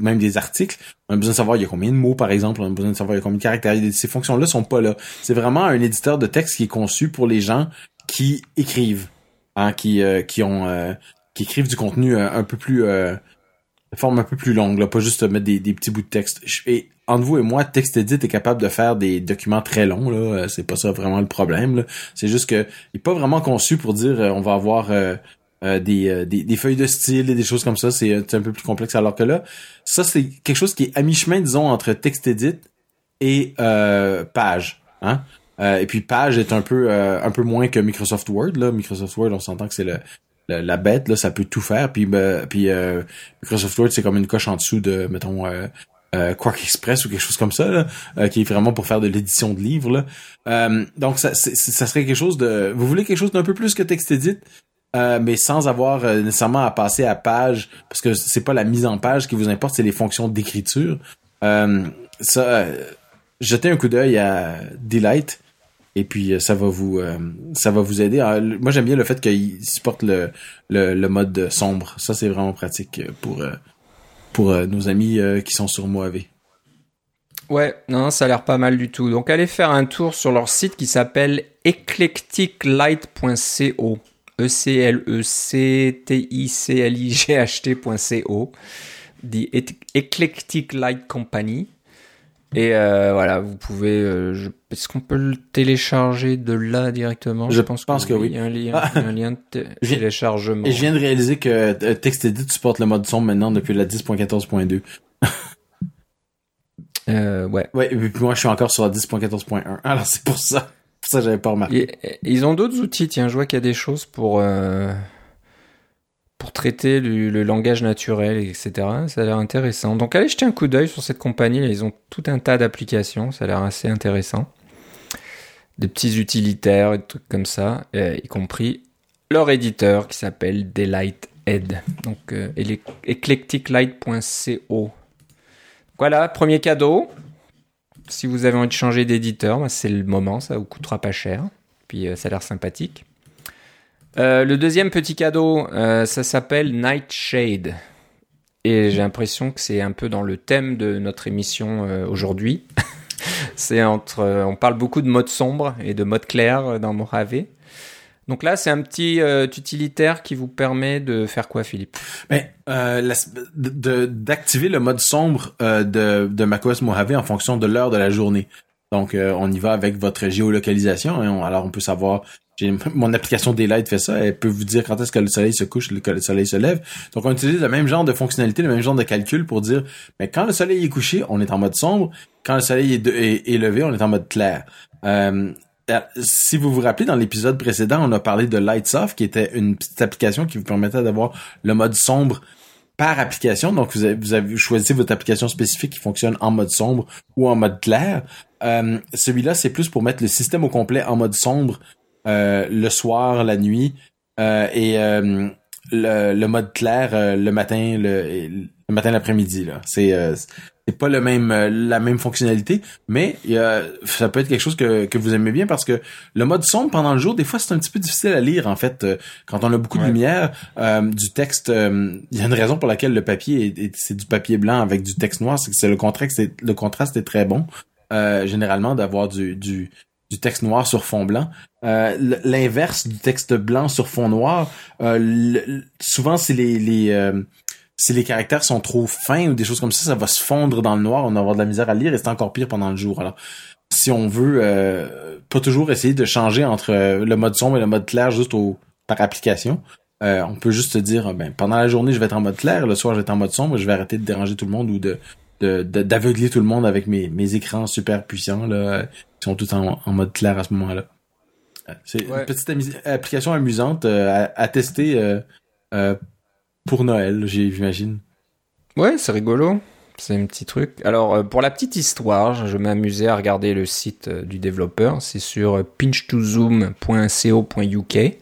même des articles. On a besoin de savoir il y a combien de mots, par exemple. On a besoin de savoir il y a combien de caractères. Ces fonctions-là sont pas là. C'est vraiment un éditeur de texte qui est conçu pour les gens qui écrivent, hein, qui, euh, qui ont, euh, qui écrivent du contenu euh, un peu plus, de forme un peu plus longue, là, pas juste mettre des, des petits bouts de texte. Et entre vous et moi, TextEdit est capable de faire des documents très longs, là. C'est pas ça vraiment le problème, C'est juste que il est pas vraiment conçu pour dire, on va avoir euh, euh, des, des, feuilles de style et des choses comme ça. C'est un peu plus complexe. Alors que là, ça, c'est quelque chose qui est à mi-chemin, disons, entre TextEdit et euh, Page. Hein? et puis Page est un peu un peu moins que Microsoft Word. Là. Microsoft Word, on s'entend que c'est le, la bête, là, ça peut tout faire. Puis, puis Microsoft Word, c'est comme une coche en dessous de, mettons, Quark Express ou quelque chose comme ça, là, qui est vraiment pour faire de l'édition de livres. Là. donc, ça, ça serait quelque chose de... Vous voulez quelque chose d'un peu plus que TextEdit, euh, mais sans avoir euh, nécessairement à passer à page, parce que c'est pas la mise en page qui vous importe, c'est les fonctions d'écriture. Euh, jetez un coup d'œil à Delight. et puis ça va vous ça va vous aider. moi j'aime bien le fait qu'il supporte le, le, mode sombre. Ça c'est vraiment pratique pour pour nos amis qui sont sur Mojave. Ouais, non, ça a l'air pas mal du tout. Donc allez faire un tour sur leur site qui s'appelle eclecticlight.co. E-C-L-E-C-T-I-C-L-I-G-H-T.co. The Eclectic Light Company. Et euh, voilà, vous pouvez. Euh, est-ce qu'on peut le télécharger de là directement? Je, pense, que, oui. Il y a un lien, un lien de téléchargement. Et je viens de réaliser que euh, TextEdit supporte le mode son maintenant depuis la 10.14.2. Euh, ouais. Ouais, et puis moi je suis encore sur la 10.14.1. Alors c'est pour ça. Ça j'avais pas remarqué. ils ont d'autres outils, tiens, je vois qu'il y a des choses pour euh, pour traiter le, langage naturel, etc. Ça a l'air intéressant. Donc allez jeter un coup d'œil sur cette compagnie, ils ont tout un tas d'applications, ça a l'air assez intéressant. Des petits utilitaires des trucs comme ça, y compris leur éditeur qui s'appelle Delight Ed. Donc euh, eclecticlight.co voilà, premier cadeau. Si vous avez envie de changer d'éditeur, bah, c'est le moment, ça vous coûtera pas cher. Puis euh, ça a l'air sympathique. Euh, le deuxième petit cadeau, euh, ça s'appelle Nightshade. Et j'ai l'impression que c'est un peu dans le thème de notre émission aujourd'hui. c'est entre, on parle beaucoup de mode sombre et de mode clair dans Mojave. Donc là, c'est un petit euh, utilitaire qui vous permet de faire quoi, Philippe? Mais euh, d'activer le mode sombre euh, de, de macOS Mojave en fonction de l'heure de la journée. Donc, on y va avec votre géolocalisation. Hein. alors, on peut savoir. Mon application Daylight fait ça. Elle peut vous dire quand est-ce que le soleil se couche, que le soleil se lève. Donc, on utilise le même genre de fonctionnalité, le même genre de calcul pour dire, mais quand le soleil est couché, on est en mode sombre. Quand le soleil est, levé, on est en mode clair. Euh, si vous vous rappelez, dans l'épisode précédent, on a parlé de Lightsoft, qui était une petite application qui vous permettait d'avoir le mode sombre par application. Donc, vous avez, vous avez choisi votre application spécifique qui fonctionne en mode sombre ou en mode clair. Euh, celui-là, c'est plus pour mettre le système au complet en mode sombre euh, le soir, la nuit, et le, mode clair le matin, le, le matin l'après-midi. C'est c'est pas le même euh, la même fonctionnalité, mais ça peut être quelque chose que, que vous aimez bien parce que le mode sombre pendant le jour, des fois c'est un petit peu difficile à lire en fait euh, quand on a beaucoup de lumière, euh, du texte. Il y a une raison pour laquelle le papier est, c'est du papier blanc avec du texte noir, c'est que c'est le contraste, c'est le contraste est très bon généralement d'avoir du, du du texte noir sur fond blanc. L'inverse du texte blanc sur fond noir, souvent c'est les, les si les caractères sont trop fins ou des choses comme ça, ça va se fondre dans le noir, on va avoir de la misère à lire et c'est encore pire pendant le jour. Alors, si on veut euh, pas toujours essayer de changer entre euh, le mode sombre et le mode clair juste au, par application, euh, on peut juste se dire ben pendant la journée je vais être en mode clair, le soir je vais être en mode sombre, je vais arrêter de déranger tout le monde ou de d'aveugler tout le monde avec mes, mes écrans super puissants là qui sont tout en, en mode clair à ce moment-là. C'est une petite application amusante à, à, tester euh, pour Noël, j'imagine. Ouais, c'est rigolo. C'est un petit truc. Alors, euh, pour la petite histoire, je m'amusais à regarder le site euh, du développeur. C'est sur pinch2zoom.co.uk.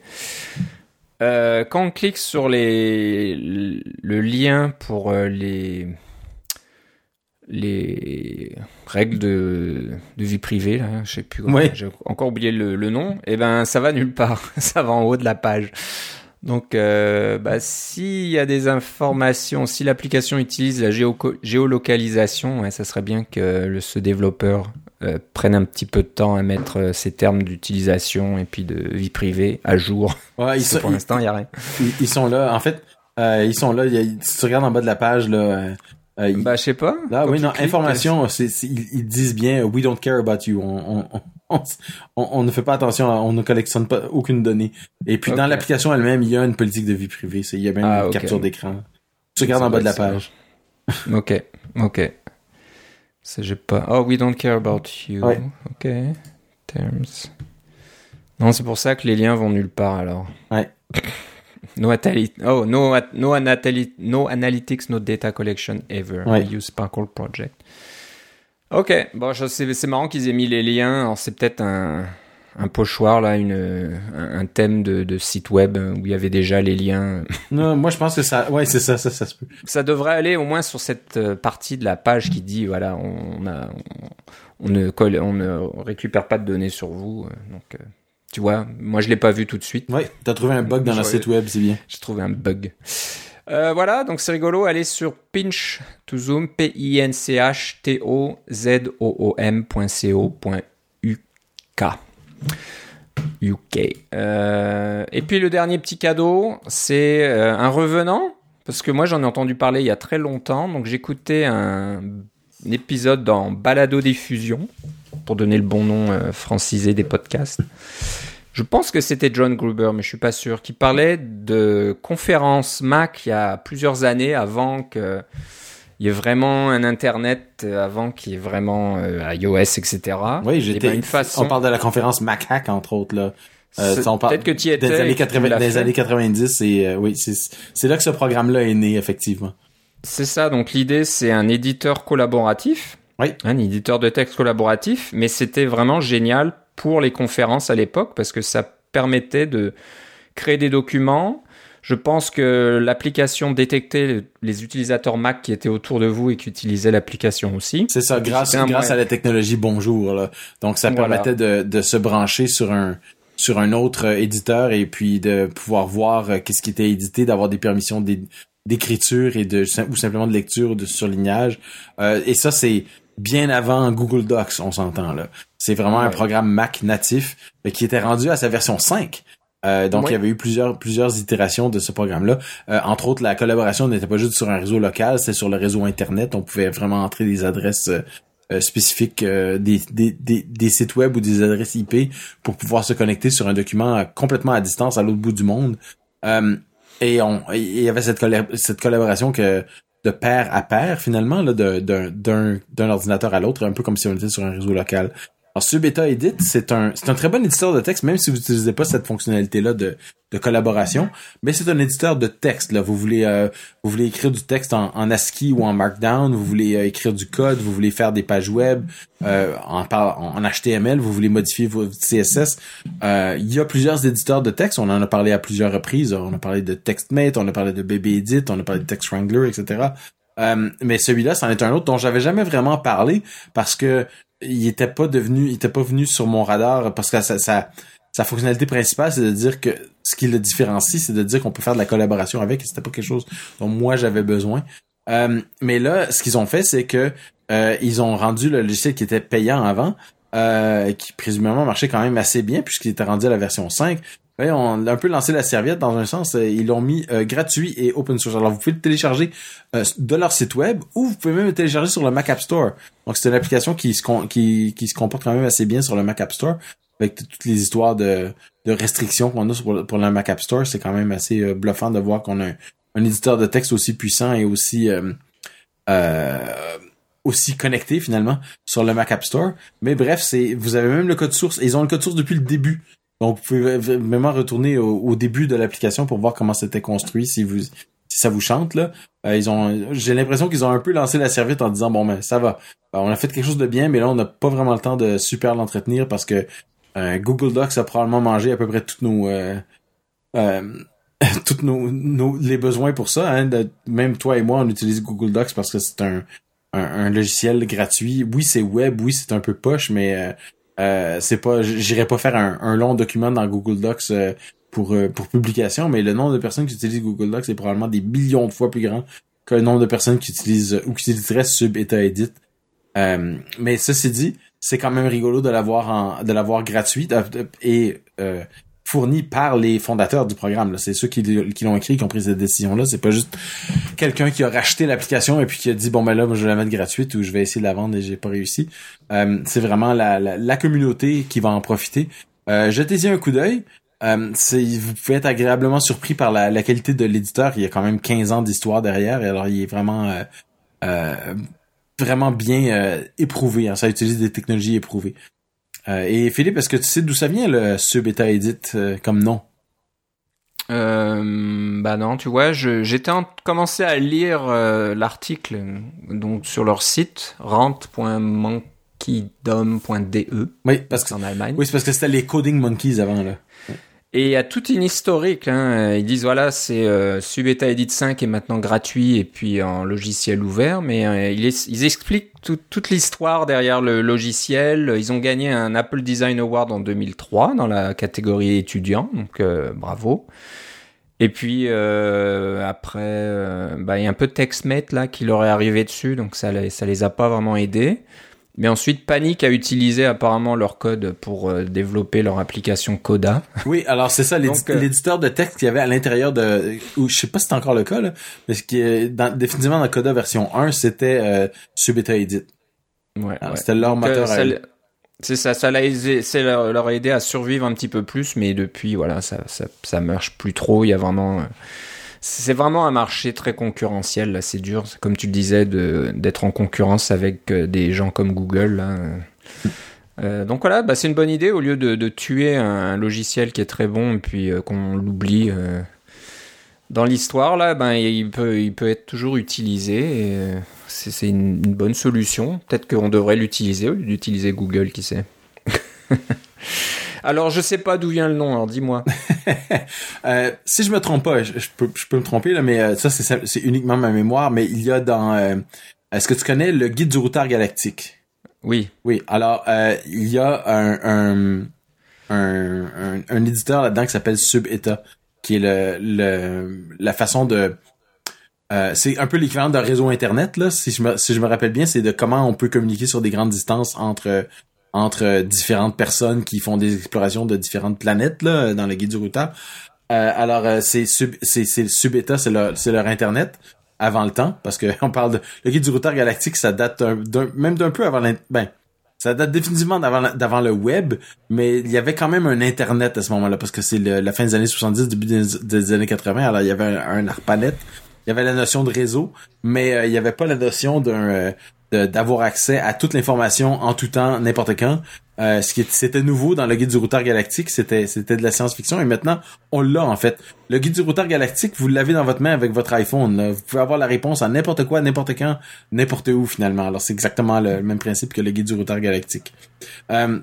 Euh, quand on clique sur les, le lien pour les, les règles de, de vie privée, là, je sais plus, j'ai encore oublié le, le nom, et eh ben ça va nulle part, ça va en haut de la page. Donc, euh, bah, s'il y a des informations, si l'application utilise la géolocalisation, ouais, ça serait bien que le, ce développeur euh, prenne un petit peu de temps à mettre euh, ces termes d'utilisation et puis de vie privée à jour. Ouais, ils sont, pour l'instant, il y a rien. Ils, sont là. En fait, euh, ils sont là. Y si tu regardes en bas de la page, là. Euh, bah, je sais pas. Là, oui, non, information, c'est, ils, disent bien, we don't care about you. on, on on, ne fait pas attention, on ne collectionne pas aucune donnée. Et puis dans l'application elle-même, il y a une politique de vie privée. Il y a même ah, une capture d'écran. Tu regardes en bas de la page. ok, ok. j'ai pas. Oh, we don't care about you. Ok. Terms. Non, c'est pour ça que les liens vont nulle part alors. Ouais. No, oh, no, no, no analytics, no data collection ever. Ouais. use Sparkle Project. Ok, bon, c'est marrant qu'ils aient mis les liens. Alors c'est peut-être un, un pochoir là, une, un, thème de, de, site web où il y avait déjà les liens. Non, moi je pense que ça, ouais, c'est ça, ça, ça se peut. Ça devrait aller au moins sur cette euh, partie de la page qui dit voilà, on a, on ne, on ne récupère pas de données sur vous. donc, tu vois, moi je l'ai pas vu tout de suite. Oui, t'as trouvé un bug dans la site web, c'est bien. J'ai trouvé un bug. Euh, voilà, donc c'est rigolo. Allez sur pinch to zoom, p i n c h t o z o o. UK. Euh, et puis le dernier petit cadeau, c'est euh, un revenant, parce que moi j'en ai entendu parler il y a très longtemps. Donc j'écoutais un, un, épisode dans Balado Diffusion, pour donner le bon nom francisé des podcasts. Je pense que c'était John Gruber, mais je suis pas sûr, qui parlait de conférences Mac il y a plusieurs années avant que il y ait vraiment un Internet, avant qu'il y ait vraiment euh, iOS, etc. Oui, j'étais. Ben, une façon... On parle de la conférence Mac Hack entre autres là. Euh, Peut-être que tu y étais. Des années, 80, des années 90, et euh, oui, c'est là que ce programme-là est né effectivement. C'est ça. Donc l'idée, c'est un éditeur collaboratif. Oui. Un éditeur de texte collaboratif, mais c'était vraiment génial pour les conférences à l'époque parce que ça permettait de créer des documents. Je pense que l'application détectait les utilisateurs Mac qui étaient autour de vous et qui utilisaient l'application aussi. C'est ça, grâce, grâce à la technologie Bonjour. Là. Donc ça permettait de, de se brancher sur un sur un autre euh, éditeur et puis de pouvoir voir euh, qu'est-ce qui était édité, d'avoir des permissions d'écriture et de ou simplement de lecture ou de surlignage. Euh, et ça c'est bien avant Google Docs, on s'entend là. C'est vraiment un programme Mac natif mais qui était rendu à sa version 5. Euh, donc il y avait eu plusieurs plusieurs itérations de ce programme-là. Euh, entre autres, la collaboration n'était pas juste sur un réseau local, c'était sur le réseau internet. On pouvait vraiment entrer des adresses euh, spécifiques des, des, des, sites web ou des adresses IP pour pouvoir se connecter sur un document complètement à distance à l'autre bout du monde. et on il y avait cette, cette collaboration que de pair à pair finalement là d'un d'un ordinateur à l'autre un peu comme si on était sur un réseau local alors, Subeta Edit, c'est un, c'est un très bon éditeur de texte, même si vous n'utilisez pas cette fonctionnalité-là de, de collaboration. Mais c'est un éditeur de texte, là. Vous voulez, euh, vous voulez écrire du texte en, en, ASCII ou en Markdown, vous voulez euh, écrire du code, vous voulez faire des pages web euh, en, en, HTML, vous voulez modifier votre CSS. il y a plusieurs éditeurs de texte. On en a parlé à plusieurs reprises. On a parlé de TextMate, on a parlé de BabyEdit, on a parlé de TextWrangler, etc. mais celui-là, c'en est un autre dont j'avais jamais vraiment parlé parce que il était pas devenu, il était pas venu sur mon radar parce que sa, fonctionnalité principale, c'est de dire que ce qui le différencie, c'est de dire qu'on peut faire de la collaboration avec. C'était pas quelque chose dont moi j'avais besoin. Euh, mais là, ce qu'ils ont fait, c'est que euh, ils ont rendu le logiciel qui était payant avant, euh, qui présumément marchait quand même assez bien puisqu'il était rendu à la version 5, on a un peu lancé la serviette dans un sens. Euh, ils l'ont mis euh, gratuit et open source. Alors vous pouvez le télécharger euh, de leur site web ou vous pouvez même le télécharger sur le Mac App Store. Donc c'est une application qui se, qui, qui se comporte quand même assez bien sur le Mac App Store avec toutes les histoires de, de restrictions qu'on a pour, le Mac App Store. C'est quand même assez bluffant de voir qu'on a un, éditeur de texte aussi puissant et aussi aussi connecté finalement sur le Mac App Store. Mais bref, c'est vous avez même le code source. ils ont le code source depuis le début. Donc, vous pouvez vraiment retourner au, début de l'application pour voir comment c'était construit, si vous si ça vous chante là. Euh, ils ont, j'ai l'impression qu'ils ont un peu lancé la serviette en disant bon ben ça va, ben, on a fait quelque chose de bien, mais là on n'a pas vraiment le temps de super l'entretenir parce que euh, Google Docs a probablement mangé à peu près toutes nos euh, euh toutes nos, nos, les besoins pour ça. Hein, même toi et moi, on utilise Google Docs parce que c'est un, un, un, logiciel gratuit. Oui, c'est web, oui, c'est un peu poche, mais euh, c'est pas, j'irai pas faire un, long document dans Google Docs euh, pour euh, pour publication, mais le nombre de personnes qui utilisent Google Docs est probablement des millions de fois plus grand que le nombre de personnes qui utilisent ou qui utiliseraient Sub Eta Edit. mais ceci dit, c'est quand même rigolo de l'avoir en de l'avoir gratuit et fourni par les fondateurs du programme. C'est ceux qui, l'ont écrit qui ont pris cette décision-là. C'est pas juste quelqu'un qui a racheté l'application et puis qui a dit bon ben là je vais la mettre gratuite ou je vais essayer de la vendre et j'ai pas réussi. Euh, c'est vraiment la, communauté qui va en profiter. Euh, jetez-y un coup d'œil. Euh, vous pouvez être agréablement surpris par la, qualité de l'éditeur. Il y a quand même 15 ans d'histoire derrière. Et alors il est vraiment vraiment bien éprouvé. Hein. Ça utilise des technologies éprouvées. Euh, et Philippe, est-ce que tu sais d'où ça vient le Subeta Edit euh, comme nom? Euh, bah non, tu vois, j'étais commencé à lire euh, l'article donc sur leur site rent.monkeydom.de. Oui, parce que en Allemagne. Oui, c'est parce que c'était les coding monkeys avant là. Et il y a toute une historique. Hein. Ils disent voilà, c'est euh, Subeta Edit 5 est maintenant gratuit et puis en logiciel ouvert, mais euh, ils, expliquent toute l'histoire derrière le logiciel. Ils ont gagné un Apple Design Award en 2003 dans la catégorie étudiant, donc euh, bravo. Et puis euh, après, bah, il y a un peu de TextMate là qui leur est arrivé dessus, donc ça, ça les a pas vraiment aidés. Mais ensuite, Panic a utilisé apparemment leur code pour euh, développer leur application Coda. Oui, alors c'est ça, euh, l'éditeur de texte qu'il y avait à l'intérieur de, ou je sais pas si c'est encore le cas, là, mais ce qui est dans, définitivement dans Coda version 1, c'était euh, Subeta Edit. Ouais, C'était leur moteur. c'est ça, ça l'a aidé, c'est leur, leur, a aidé à survivre un petit peu plus, mais depuis, voilà, ça, ça, ça marche plus trop. Il y a vraiment, c'est vraiment un marché très concurrentiel. Là, c'est dur, comme tu le disais, d'être en concurrence avec euh, des gens comme Google. Euh, donc voilà, bah, c'est une bonne idée au lieu de, tuer un, logiciel qui est très bon et puis euh, qu'on l'oublie dans l'histoire là, ben il peut il peut être toujours utilisé. c'est une, une, bonne solution. Peut-être qu'on devrait l'utiliser au lieu d'utiliser Google, qui sait. Alors, je sais pas d'où vient le nom, alors dis-moi. euh, si je me trompe pas, je, peux, je peux me tromper, là, mais euh, ça, c'est uniquement ma mémoire, mais il y a dans... Euh, est-ce que tu connais le guide du routard galactique? Oui. Oui, alors, il y a un, un, un, un, éditeur là-dedans qui s'appelle Subeta, qui est le, le la façon de... Euh, c'est un peu l'équivalent d'un réseau internet là, si je me si je me rappelle bien, c'est de comment on peut communiquer sur des grandes distances entre entre différentes personnes qui font des explorations de différentes planètes là, dans le guide du routard. Euh, alors euh, c'est sub, c'est c'est Subeta, c'est leur c'est leur internet avant le temps parce que on parle de le guide du routard galactique, ça date d'un, même d'un peu avant ben ça date définitivement d'avant d'avant le web, mais il y avait quand même un internet à ce moment-là parce que c'est la fin des années 70, début des, années 80. Alors il y avait un, ARPANET, il y avait la notion de réseau, mais euh, il y avait pas la notion d'un d'avoir accès à toute l'information en tout temps, n'importe quand. Euh, ce qui c'était nouveau dans le guide du routard galactique, c'était c'était de la science-fiction et maintenant on l'a en fait. Le guide du routard galactique, vous l'avez dans votre main avec votre iPhone. Vous pouvez avoir la réponse à n'importe quoi, n'importe quand, n'importe où finalement. Alors c'est exactement le même principe que le guide du routard galactique. Euh,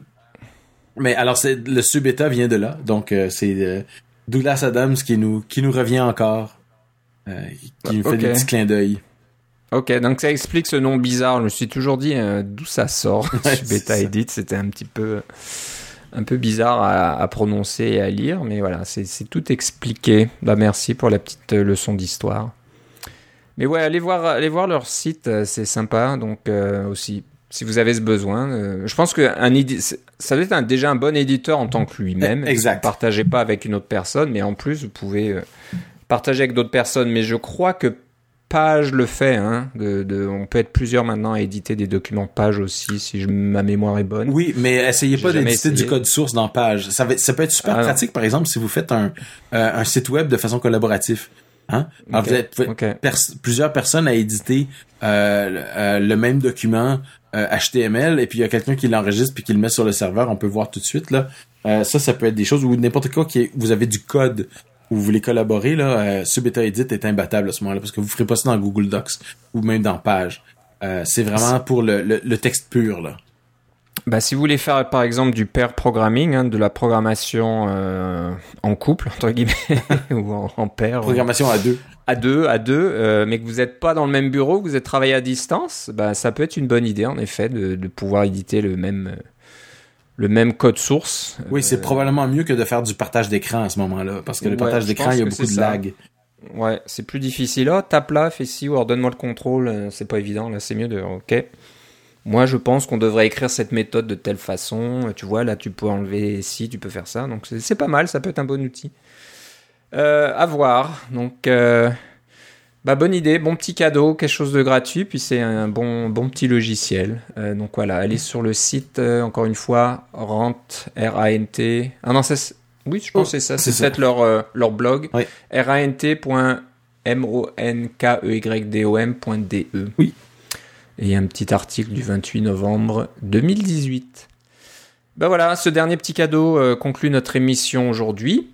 mais alors c'est le sub-état vient de là, donc euh, c'est Douglas Adams qui nous qui nous revient encore, qui nous fait des petits clins d'œil. Ok, donc ça explique ce nom bizarre. Je me suis toujours dit euh, d'où ça sort? Beta Edit, c'était un petit peu, un peu bizarre à, prononcer et à lire, mais voilà, c'est tout expliqué. Bah merci pour la petite euh, leçon d'histoire. Mais ouais, allez voir, allez voir leur site, euh, c'est sympa. Donc aussi, si vous avez ce besoin, je pense que un ça doit être déjà un bon éditeur en tant que lui-même. Exact. partagez pas avec une autre personne, mais en plus vous pouvez partager avec d'autres personnes. Mais je crois que Page le fait, hein, de, on peut être plusieurs maintenant à éditer des documents Page aussi, si je, ma mémoire est bonne. Oui, mais essayez pas d'éditer du code source dans Page. Ça, ça peut être super ah pratique, par exemple, si vous faites un, euh, un site web de façon collaborative. Hein? Alors, vous êtes plusieurs personnes à éditer euh, euh, le même document HTML et puis il y a quelqu'un qui l'enregistre puis qui le met sur le serveur, on peut voir tout de suite là. ça, ça peut être des choses où n'importe quoi qui est, vous avez du code vous voulez collaborer, là, euh, Subeta Edit est imbattable à ce moment-là parce que vous ferez pas ça dans Google Docs ou même dans Page. Euh, c'est vraiment pour le, le, texte pur, là. Bah, si vous voulez faire par exemple du pair programming, hein, de la programmation euh, en couple entre guillemets ou en, en pair, programmation à deux, à deux, à deux, euh, mais que vous n'êtes pas dans le même bureau, que vous êtes travaillé à distance, bah ça peut être une bonne idée en effet de, de pouvoir éditer le même le même code source. Oui, c'est euh, probablement mieux que de faire du partage d'écran à ce moment-là, parce que le partage d'écran, il y a beaucoup de lag. Ouais, c'est plus difficile. Oh, tape là, fais ci, ou ordonne-moi le contrôle. Euh, c'est pas évident. Là, c'est mieux de. Ok. Moi, je pense qu'on devrait écrire cette méthode de telle façon. Tu vois, là, tu peux enlever ci, tu peux faire ça. Donc, c'est pas mal. Ça peut être un bon outil. Euh, à voir. Donc, euh, bah, bonne idée, bon petit cadeau, quelque chose de gratuit, puis c'est un bon, bon petit logiciel. Euh, donc voilà, allez sur le site, euh, encore une fois, Rant, R-A-N-T. Ah non, c'est, oui, je pense que c'est ça, c'est peut-être leur, euh, leur blog. Oui. R-A-N-T.M-O-N-K-E-Y-D-O-M.de. Oui. Et un petit article du 28 novembre 2018. Ben voilà, ce dernier petit cadeau conclut notre émission aujourd'hui.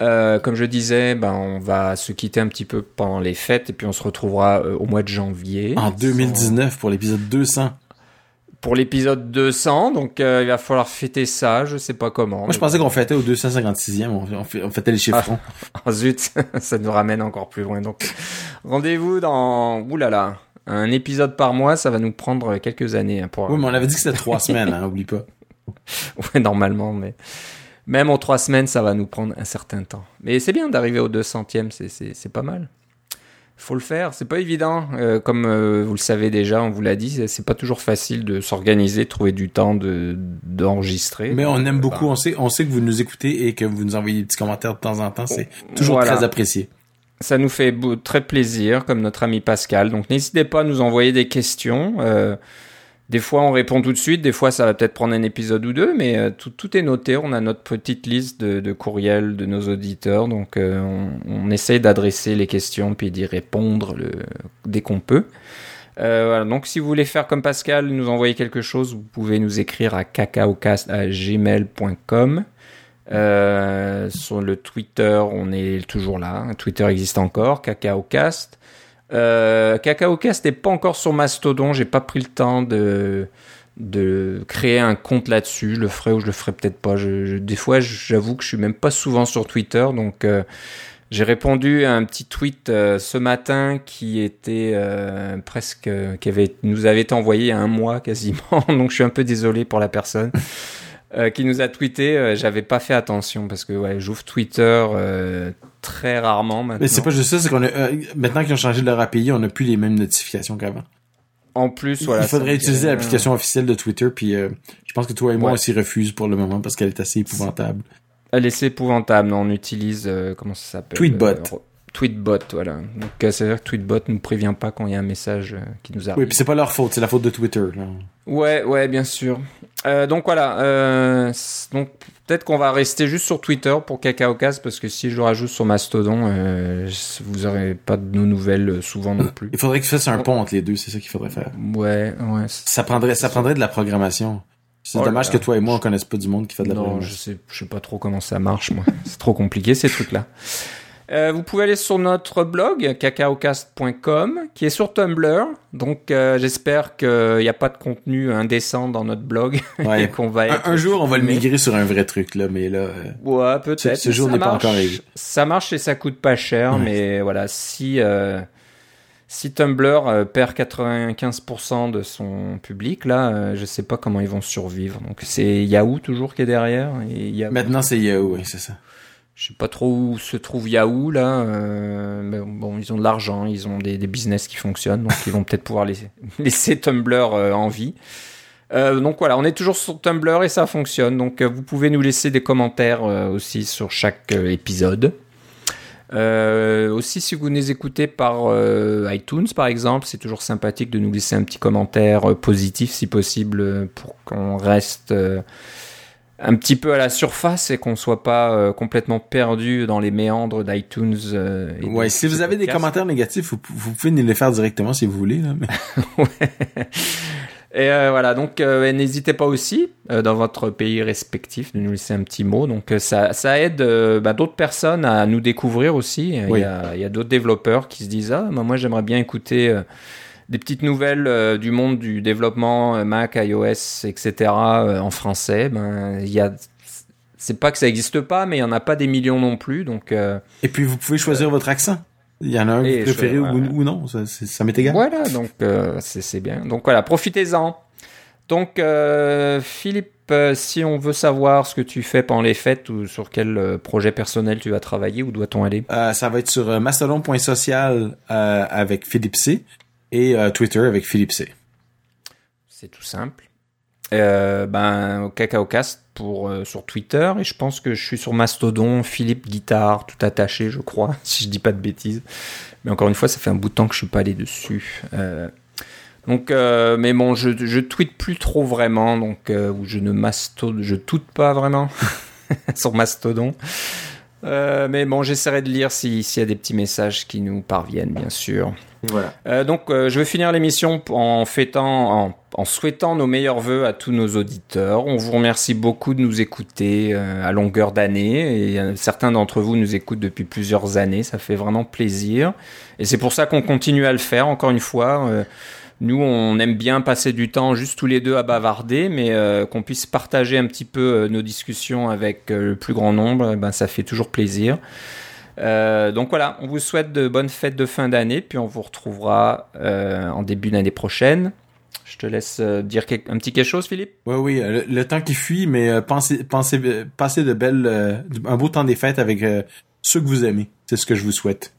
Euh, comme je disais, ben, on va se quitter un petit peu pendant les fêtes et puis on se retrouvera euh, au mois de janvier. En 2019 pour l'épisode 200. pour l'épisode 200, donc il va falloir fêter ça, je sais pas comment. Moi, je pensais qu'on fêtait au 256e, on, fêtait les chiffrons. Ah, zut, ça nous ramène encore plus loin. Donc, rendez-vous dans, oulala, un épisode par mois, ça va nous prendre quelques années. Hein, pour... Oui, mais on avait dit que c'était trois semaines, hein, oublie pas. ouais, normalement, mais même en trois semaines, ça va nous prendre un certain temps. Mais c'est bien d'arriver au 200e, c'est pas mal. Faut le faire, c'est pas évident. Euh, comme euh, vous le savez déjà, on vous l'a dit, c'est pas toujours facile de s'organiser, trouver du temps de d'enregistrer. Mais on aime beaucoup, on sait, on sait que vous nous écoutez et que vous nous envoyez des petits commentaires de temps en temps, c'est toujours très apprécié. Ça nous fait très plaisir, comme notre ami Pascal. Donc n'hésitez pas à nous envoyer des questions. Euh, des fois, on répond tout de suite. Des fois, ça va peut-être prendre un épisode ou deux, mais euh, tout, est noté. On a notre petite liste de, courriels de nos auditeurs. Donc, euh, on, essaye d'adresser les questions puis d'y répondre dès qu'on peut. voilà. Donc, si vous voulez faire comme Pascal, nous envoyer quelque chose, vous pouvez nous écrire à cacaocast.gmail.com. Euh, sur le Twitter, on est toujours là. Twitter existe encore, CacaoCast. Euh, CacaoCast n'est pas encore sur Mastodon. J'ai pas pris le temps de de créer un compte là-dessus. Je le ferai ou je le ferai peut-être pas. Des fois, j'avoue que je suis même pas souvent sur Twitter, donc euh, j'ai répondu à un petit tweet euh, ce matin qui était euh, presque, qui avait, nous avait été envoyé un mois quasiment. donc je suis un peu désolé pour la personne. Euh, qui nous a tweeté. Euh, j'avais pas fait attention parce que ouais, j'ouvre Twitter euh, très rarement maintenant. Mais c'est pas juste ça, c'est qu'on a maintenant qu'ils ont changé leur API, on n'a plus les mêmes notifications qu'avant. En plus, voilà. Il faudrait utiliser l'application officielle de Twitter, puis je pense que toi et moi on s'y refuse pour le moment parce qu'elle est assez épouvantable. Elle est épouvantable. On utilise comment ça s'appelle Tweetbot. Tweetbot, voilà. Donc, c'est-à-dire que Tweetbot ne nous prévient pas quand il y a un message qui nous arrive. Oui, puis c'est pas leur faute, c'est la faute de Twitter. Là. Ouais, ouais, bien sûr. Euh, donc voilà. Euh, donc peut-être qu'on va rester juste sur Twitter pour CacaoCast parce que si je le rajoute sur Mastodon, euh, vous aurez pas de nos nouvelles souvent non plus. Il faudrait que tu fasses un pont entre les deux, c'est ça qu'il faudrait faire. Ouais, ouais. Ça prendrait, ça prendrait de la programmation. C'est oh dommage que toi et moi on connaisse pas du monde qui fait de la non, je sais, je sais pas trop comment ça marche moi. c'est trop compliqué ces trucs-là. Euh, vous pouvez aller sur notre blog cacaocast.com qui est sur Tumblr. Donc euh, j'espère qu'il n'y a pas de contenu indécent dans notre blog ouais. qu'on va un, jour on va le migrer sur un vrai truc là, mais là. Euh, ouais, peut-être. Ce, jour n'est pas encore arrivé. Ça marche et ça coûte pas cher, mais voilà si si Tumblr perd 95% de son public, là, je sais pas comment ils vont survivre. Donc c'est Yahoo toujours qui est derrière. Et Maintenant c'est Yahoo, oui, c'est ça je sais pas trop où se trouve Yahoo là. Euh, mais bon, ils ont de l'argent, ils ont des, business qui fonctionnent, donc ils vont peut-être pouvoir laisser, Tumblr euh, en vie. Euh, donc voilà, on est toujours sur Tumblr et ça fonctionne. Donc vous pouvez nous laisser des commentaires aussi sur chaque épisode. aussi, si vous nous écoutez par iTunes, par exemple, c'est toujours sympathique de nous laisser un petit commentaire positif, si possible, pour qu'on reste un petit peu à la surface et qu'on soit pas euh, complètement perdu dans les méandres d'iTunes. Euh, ouais, si vous avez des commentaires négatifs, vous, pouvez nous les faire directement si vous voulez. Là, ouais. Et euh, voilà, donc n'hésitez pas aussi dans votre pays respectif de nous laisser un petit mot. Donc ça, ça aide bah, d'autres personnes à nous découvrir aussi. Il y a, a d'autres développeurs qui se disent ah moi j'aimerais bien écouter des petites nouvelles euh, du monde du développement euh, Mac, iOS, etc. Euh, en français, ben il y a c'est pas que ça existe pas, mais il y en a pas des millions non plus, donc. Et puis vous pouvez choisir votre accent. Il y en a un que vous préférez ou, non, ça, ça m'est égal. Voilà, donc c'est bien. Donc voilà, profitez-en. Donc Philippe, si on veut savoir ce que tu fais pendant les fêtes ou sur quel projet personnel tu vas travailler, où doit-on aller? Ça va être sur mastodon.social avec Philippe C et euh, Twitter avec Philippe C. C'est tout simple. Euh, ben, au CacaoCast pour, euh, sur Twitter et je pense que je suis sur Mastodon, Philippe Guitare, tout attaché, je crois, si je dis pas de bêtises. Mais encore une fois, ça fait un bout de temps que je suis pas allé dessus. donc, mais bon, je, je tweete plus trop vraiment, donc ou je ne mastode, je toute pas vraiment sur Mastodon. Mais bon, j'essaierai de lire s'il y a des petits messages qui nous parviennent, bien sûr. Euh, donc, euh, je vais finir l'émission en fêtant, en, souhaitant nos meilleurs voeux à tous nos auditeurs. On vous remercie beaucoup de nous écouter euh, à longueur d'année et certains d'entre vous nous écoutent depuis plusieurs années. Ça fait vraiment plaisir et c'est pour ça qu'on continue à le faire. Encore une fois, nous, on aime bien passer du temps juste tous les deux à bavarder, mais euh, qu'on puisse partager un petit peu euh, nos discussions avec euh, le plus grand nombre, eh ben, ça fait toujours plaisir. donc voilà, on vous souhaite de bonnes fêtes de fin d'année, puis on vous retrouvera en début d'année prochaine. Je te laisse dire un petit quelque chose, Philippe? Oui, oui, le, temps qui fuit, mais pensez, pensez, passez de belles, un beau temps des fêtes avec ceux que vous aimez. C'est ce que je vous souhaite.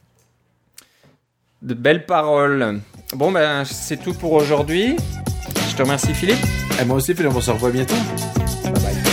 De belles paroles. Bon, ben, c'est tout pour aujourd'hui. Je te remercie, Philippe. Et moi aussi, Philippe, on se revoit bientôt. Bye bye.